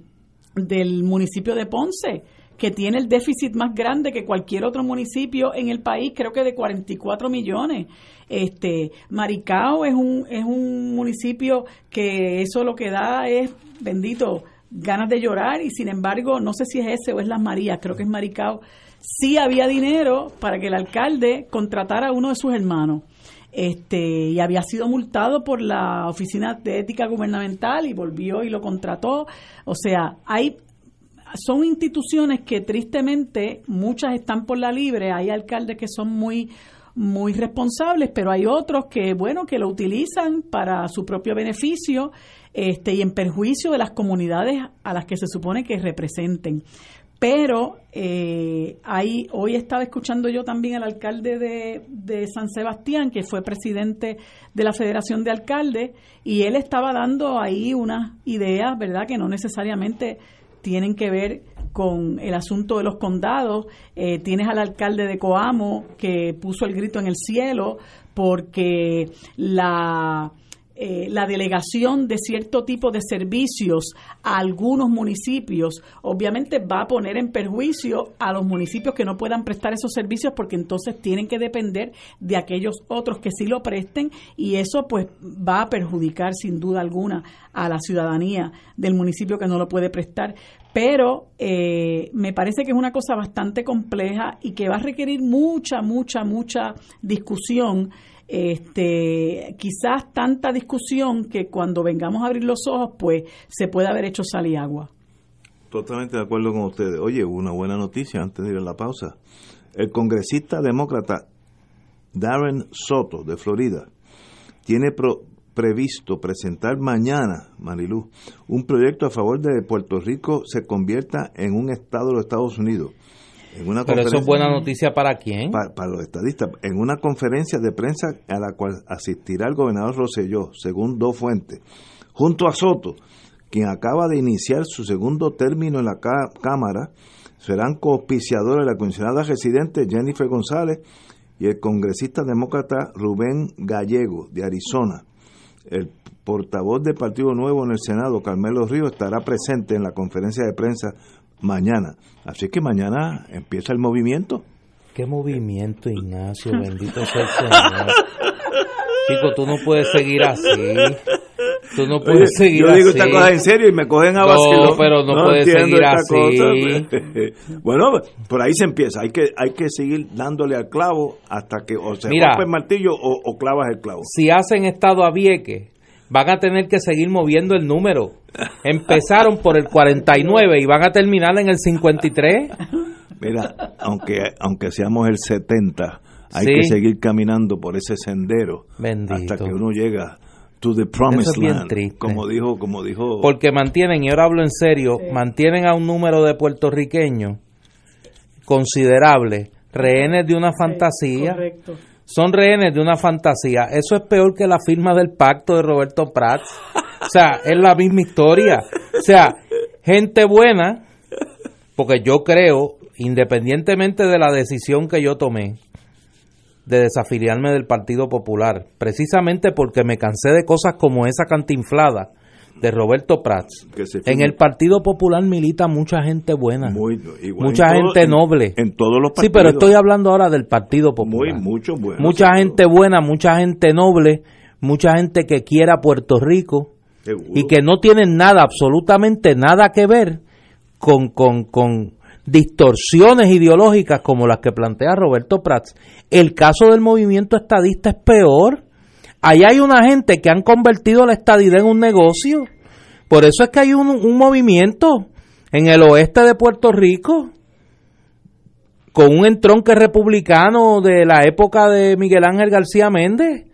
del municipio de Ponce, que tiene el déficit más grande que cualquier otro municipio en el país, creo que de 44 millones. Este, Maricao es un, es un municipio que eso lo que da es, bendito, ganas de llorar y sin embargo, no sé si es ese o es Las Marías, creo que es Maricao, sí había dinero para que el alcalde contratara a uno de sus hermanos. Este, y había sido multado por la Oficina de Ética Gubernamental y volvió y lo contrató. O sea, hay son instituciones que tristemente muchas están por la libre, hay alcaldes que son muy muy responsables, pero hay otros que, bueno, que lo utilizan para su propio beneficio este, y en perjuicio de las comunidades a las que se supone que representen. Pero eh, ahí, hoy estaba escuchando yo también al alcalde de, de, San Sebastián, que fue presidente de la Federación de Alcaldes, y él estaba dando ahí unas ideas, ¿verdad?, que no necesariamente tienen que ver con el asunto de los condados. Eh, tienes al alcalde de Coamo que puso el grito en el cielo porque la eh, la delegación de cierto tipo de servicios a algunos municipios, obviamente va a poner en perjuicio a los municipios que no puedan prestar esos servicios porque entonces tienen que depender de aquellos otros que sí lo presten y eso pues va a perjudicar sin duda alguna a la ciudadanía del municipio que no lo puede prestar. Pero eh, me parece que es una cosa bastante compleja y que va a requerir mucha, mucha, mucha discusión este, quizás tanta discusión que cuando vengamos a abrir los ojos, pues se puede haber hecho sal y agua. Totalmente de acuerdo con ustedes. Oye, una buena noticia antes de ir a la pausa. El congresista demócrata Darren Soto de Florida tiene previsto presentar mañana, Marilú, un proyecto a favor de que Puerto Rico se convierta en un estado de los Estados Unidos pero eso es buena noticia para quién? Para, los estadistas. En una conferencia de prensa a la cual asistirá el gobernador Rosselló, según dos fuentes, junto a Soto, quien acaba de iniciar su segundo término en la Cámara, serán coauspiciadores la comisionada residente Jennifer González y el congresista demócrata Rubén Gallego, de Arizona. El portavoz del Partido Nuevo en el Senado, Carmelo Ríos, estará presente en la conferencia de prensa mañana. Así que mañana empieza el movimiento. ¿Qué movimiento, Ignacio? Bendito sea el Señor. Chico, tú no puedes seguir así. Tú no puedes seguir así. Yo digo esta cosa en serio y me cogen a. No, pero no, puedes seguir así. bueno, por ahí se empieza. Hay que hay que seguir dándole al clavo hasta que o se rompe el martillo o, o, clavas el clavo. Si hacen estado a Vieques, van a tener que seguir moviendo el número. Empezaron por el 49 y van a terminar en el 53. Mira, aunque, aunque seamos el 70, hay que seguir caminando por ese sendero hasta que uno llega to the promised land, como dijo, como dijo. Porque mantienen, y ahora hablo en serio, mantienen a un número de puertorriqueños considerable, rehenes de una fantasía. Correcto son rehenes de una fantasía. Eso es peor que la firma del pacto de Roberto Prats. O sea, es la misma historia. O sea, gente buena, porque yo creo, independientemente de la decisión que yo tomé de desafiliarme del Partido Popular, precisamente porque me cansé de cosas como esa cantinflada de Roberto Prats. En el Partido Popular milita mucha gente buena, mucha gente noble. En todos los partidos. Sí, pero estoy hablando ahora del Partido Popular. mucho mucha gente buena, mucha gente noble, mucha gente que quiera Puerto Rico y que no tienen nada, absolutamente nada que ver con, con, con distorsiones ideológicas como las que plantea Roberto Prats. El caso del movimiento estadista es peor. Ahí hay una gente que han convertido la estadidad en un negocio. Por eso es que hay un, un movimiento en el oeste de Puerto Rico con un entronque republicano de la época de Miguel Ángel García Méndez,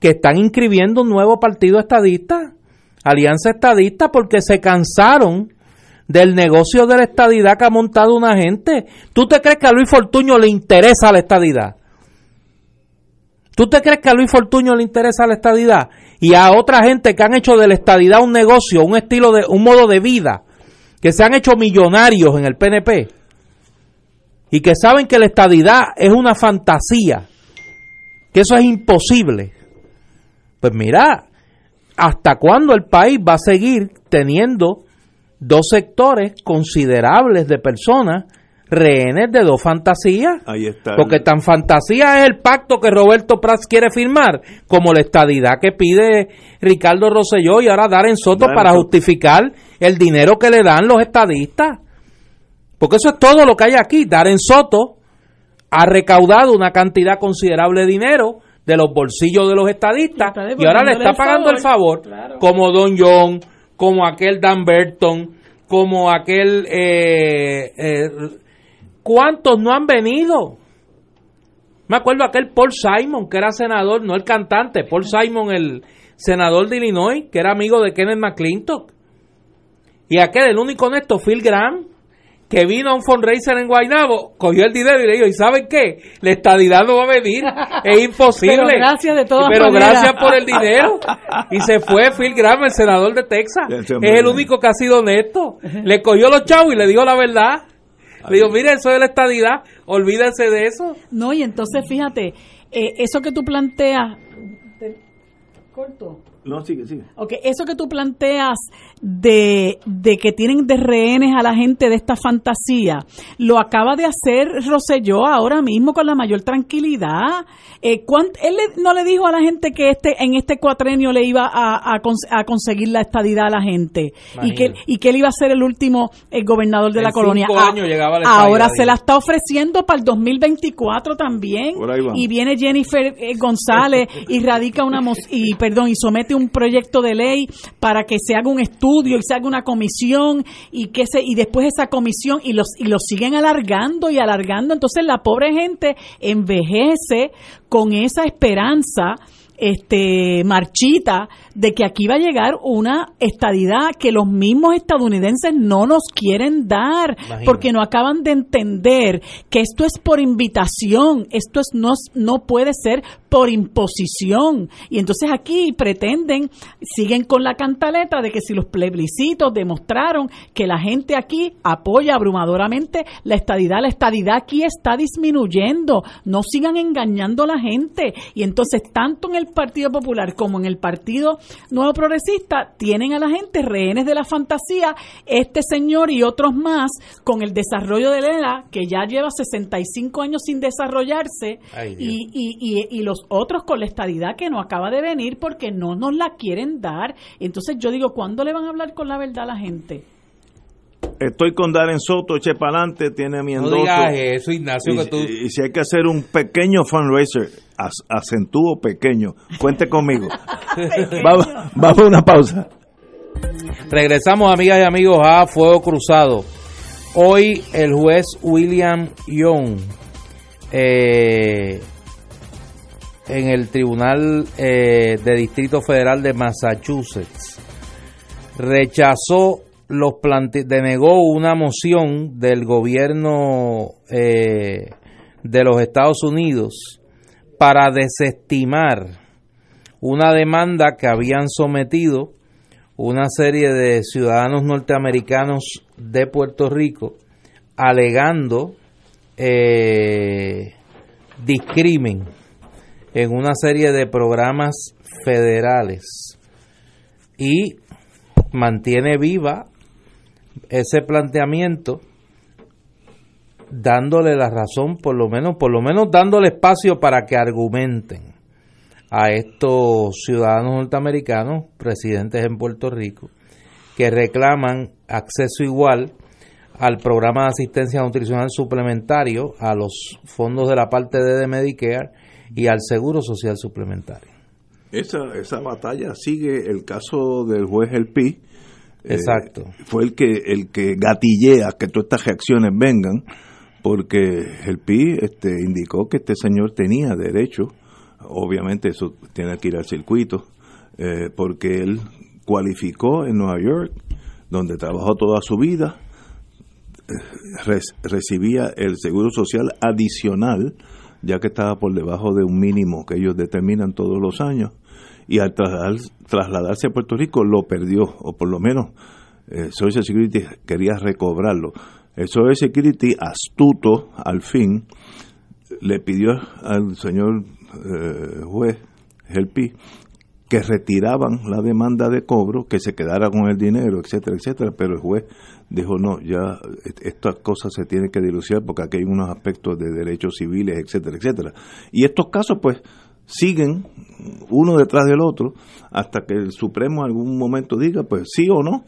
que están inscribiendo un nuevo partido estadista, Alianza Estadista, porque se cansaron del negocio de la estadidad que ha montado una gente. ¿Tú te crees que a Luis Fortuño le interesa la estadidad? ¿Tú te crees que a Luis Fortuño le interesa la estadidad? Y a otra gente que han hecho de la estadidad un negocio, un estilo de, un modo de vida, que se han hecho millonarios en el PNP y que saben que la estadidad es una fantasía, que eso es imposible. Pues mira, ¿hasta cuándo el país va a seguir teniendo dos sectores considerables de personas rehenes de dos fantasías. Ahí está. Porque tan fantasía es el pacto que Roberto Prats quiere firmar como la estadidad que pide Ricardo Rosselló y ahora Darren Soto para justificar el dinero que le dan los estadistas. Porque eso es todo lo que hay aquí. Darren Soto ha recaudado una cantidad considerable de dinero de los bolsillos de los estadistas y ahora le está pagando el favor, como Don John, como aquel Dan Burton, como aquel... Eh, eh, ¿Cuántos no han venido? Me acuerdo aquel Paul Simon, que era senador, no el cantante, Paul Simon, el senador de Illinois, que era amigo de Kenneth McClintock. Y aquel, el único honesto, Phil Graham, que vino a un fundraiser en Guaynabo, cogió el dinero y le dijo, ¿y saben qué? La estadidad no va a venir, es imposible. Pero gracias de todas Pero gracias por el dinero. Y se fue Phil Graham, el senador de Texas. Es el único que ha sido honesto. Le cogió los chavos y le dijo la verdad. Le dijo, mire, eso es la estadidad, olvídense de eso. No, y entonces fíjate, eh, eso que tú planteas... Corto. No, sigue, sigue. Ok, eso que tú planteas de, que tienen de rehenes a la gente de esta fantasía, lo acaba de hacer Roselló ahora mismo con la mayor tranquilidad. Eh, él no le dijo a la gente que este en este cuatrenio le iba a, a, conseguir la estadidad a la gente y que, y que él iba a ser el último el eh, gobernador de la colonia. Ah, llegaba ahora se la está ofreciendo para el 2024 también. Y viene Jennifer eh, González y radica una y perdón y somete un proyecto de ley para que se haga un estudio y se haga una comisión y que se y después esa comisión y los y los siguen alargando y alargando, entonces la pobre gente envejece con esa esperanza este marchita de que aquí va a llegar una estadidad que los mismos estadounidenses no nos quieren dar porque no acaban de entender que esto es por invitación, esto es no no puede ser por imposición. Y entonces aquí pretenden siguen con la cantaleta de que si los plebiscitos demostraron que la gente aquí apoya abrumadoramente la estadidad, la estadidad aquí está disminuyendo, no sigan engañando a la gente. Y entonces tanto en el Partido Popular como en el Partido Nuevo Progresista tienen a la gente rehenes de la fantasía, este señor y otros más, con el desarrollo de la que ya lleva 65 años sin desarrollarse, y, y, y, los otros con la estadidad que no acaba de venir porque no nos la quieren dar. Entonces yo digo, ¿cuándo le van a hablar con la verdad a la gente? Estoy con Darren Soto, eche para adelante, tiene mi endoso. No digas eso, Ignacio, y, y, si hay que hacer un pequeño fundraiser, acentúo pequeño, cuente conmigo. vamos, vamos a una pausa. Regresamos, amigas y amigos, a Fuego Cruzado. Hoy el juez William Young, eh, en el Tribunal eh, de Distrito Federal de Massachusetts, rechazó los plante denegó una moción del gobierno eh, de los Estados Unidos para desestimar una demanda que habían sometido una serie de ciudadanos norteamericanos de Puerto Rico alegando eh, discrimen en una serie de programas federales y mantiene viva ese planteamiento dándole la razón por lo menos por lo menos dándole espacio para que argumenten a estos ciudadanos norteamericanos residentes en Puerto Rico que reclaman acceso igual al programa de asistencia nutricional suplementario, a los fondos de la parte de Medicare y al seguro social suplementario. Esa, esa batalla sigue el caso del juez El Pi. Eh, Exacto. fue el que, el que gatillea que todas estas reacciones vengan, porque el Pi este, indicó que este señor tenía derecho, obviamente eso tiene que ir al circuito, eh, porque él cualificó en Nueva York, donde trabajó toda su vida, recibía el seguro social adicional, ya que estaba por debajo de un mínimo que ellos determinan todos los años, y al trasladarse a Puerto Rico lo perdió, o por lo menos eh, Social Security quería recobrarlo. El Social Security, astuto al fin, le pidió al señor eh, juez Helpi que retiraban la demanda de cobro, que se quedara con el dinero, etcétera, etcétera, pero el juez dijo, no, ya estas cosas se tienen que dilucidar porque aquí hay unos aspectos de derechos civiles, etcétera, etcétera. Y estos casos, pues, siguen uno detrás del otro hasta que el Supremo en algún momento diga, pues, sí o no.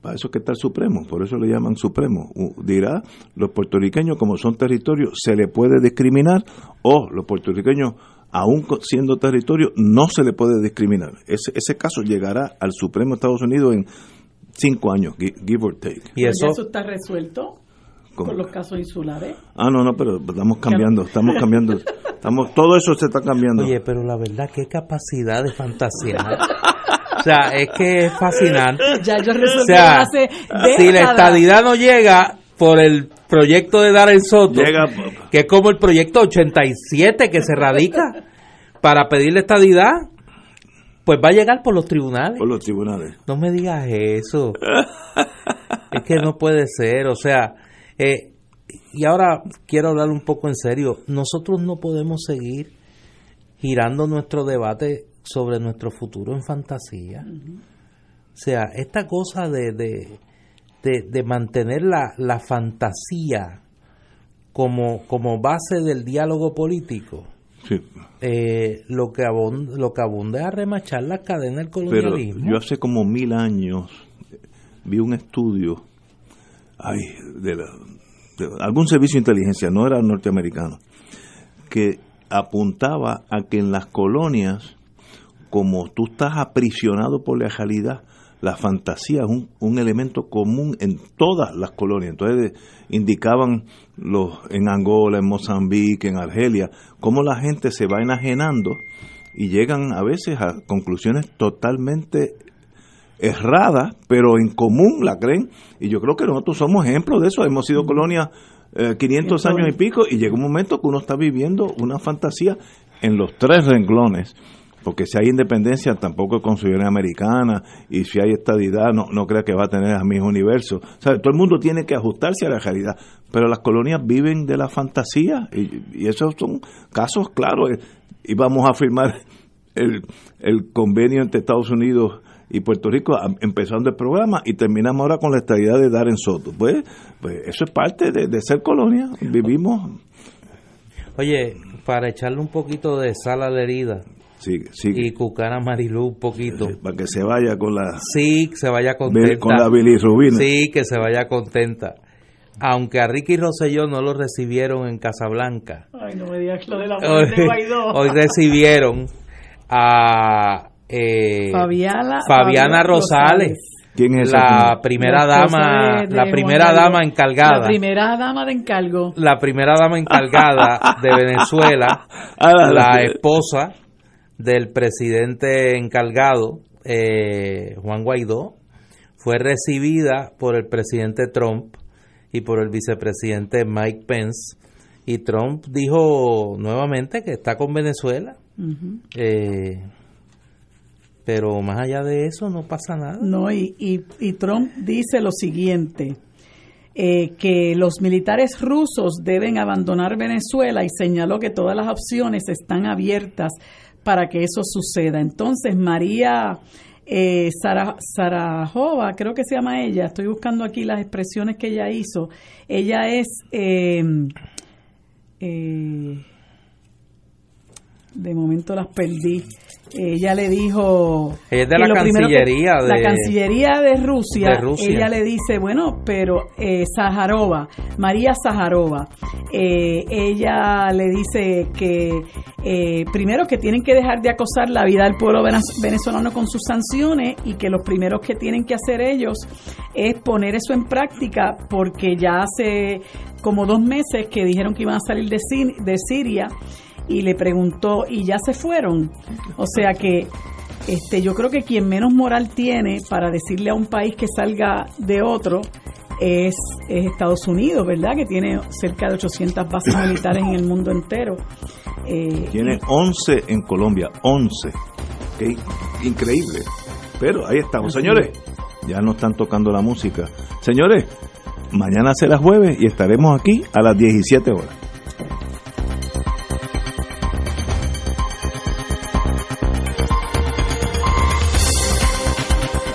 Para eso es que está el Supremo, por eso le llaman Supremo. Dirá, los puertorriqueños, como son territorios, se le puede discriminar o los puertorriqueños aún siendo territorio, no se le puede discriminar. Ese, ese caso llegará al Supremo de Estados Unidos en cinco años, give or take. ¿Y eso, está resuelto? con los casos insulares. Ah, no, no, pero estamos cambiando, estamos cambiando, estamos, todo eso se está cambiando. Oye, pero la verdad, qué capacidad de fantasía. o sea, es que es fascinante. Ya yo resolví o sea, hace si la estadidad no llega por el proyecto de Darren Soto, que es como el proyecto 87 que se radica para pedirle estadidad, pues va a llegar por los tribunales. Por los tribunales. No me digas eso. es que no puede ser, o sea, eh, y ahora quiero hablar un poco en serio. Nosotros no podemos seguir girando nuestro debate sobre nuestro futuro en fantasía. O sea, esta cosa de, de, mantener la, la fantasía como, como base del diálogo político eh, lo que abunda, lo que abunda es a remachar la cadena del colonialismo. Pero yo hace como mil años vi un estudio ay, de, algún servicio de inteligencia, no era norteamericano, que apuntaba a que en las colonias, como tú estás aprisionado por la realidad, la fantasía es un, un, elemento común en todas las colonias. Entonces indicaban los en Angola, en Mozambique, en Argelia, cómo la gente se va enajenando y llegan a veces a conclusiones totalmente erradas, pero en común la creen. Y yo creo que nosotros somos ejemplos de eso. Hemos sido colonia 500 eh, años y pico y llega un momento que uno está viviendo una fantasía en los tres renglones porque si hay independencia tampoco es con ciudadanía americana y si hay estadidad no, no crea que va a tener el mismo universo. O sea, todo el mundo tiene que ajustarse a la realidad, pero las colonias viven de la fantasía y, esos son casos claros. Y vamos a firmar el, el convenio entre Estados Unidos y Puerto Rico empezando el programa y terminamos ahora con la estadidad de Darren Soto. Pues, pues eso es parte de, de ser colonia, vivimos... Oye, para echarle un poquito de sal a la herida, y cucar a Marilu un poquito. para que se vaya con la... Sí, que se vaya contenta. Con la bilirrubina. Sí, que se vaya contenta. Aunque a Ricky Rosselló no lo recibieron en Casablanca. Ay, no me digas lo de la hoy, de Guaidó. Hoy recibieron a eh, Fabiana, Rosales. ¿Quién es la primera dama, la primera dama encargada. La primera dama de encargo. La primera dama encargada de Venezuela, ah, la esposa del presidente encargado, eh, Juan Guaidó, fue recibida por el presidente Trump y por el vicepresidente Mike Pence. Y Trump dijo nuevamente que está con Venezuela. Eh, pero más allá de eso no pasa nada. No, y, y, Trump dice lo siguiente. Eh, que los militares rusos deben abandonar Venezuela y señaló que todas las opciones están abiertas para que eso suceda. Entonces, María eh, Sara, creo que se llama ella, estoy buscando aquí las expresiones que ella hizo. Ella es... Eh, eh, de momento las perdí. Ella le dijo... Es de la Cancillería de... La Cancillería de Rusia, Ella le dice, bueno, pero eh, Zaharova, María Zaharova, eh, ella le dice que eh, primero que tienen que dejar de acosar la vida del pueblo venezolano con sus sanciones y que los primeros que tienen que hacer ellos es poner eso en práctica porque ya hace como dos meses que dijeron que iban a salir de, de Siria y le preguntó, ¿y ya se fueron? O sea que este, yo creo que quien menos moral tiene para decirle a un país que salga de otro es, Estados Unidos, ¿verdad? Que tiene cerca de 800 bases militares en el mundo entero. Eh, tiene 11 en Colombia, 11. Increíble. Pero ahí estamos, señores. Ya no están tocando la música. Señores, mañana será jueves y estaremos aquí a las 17 horas.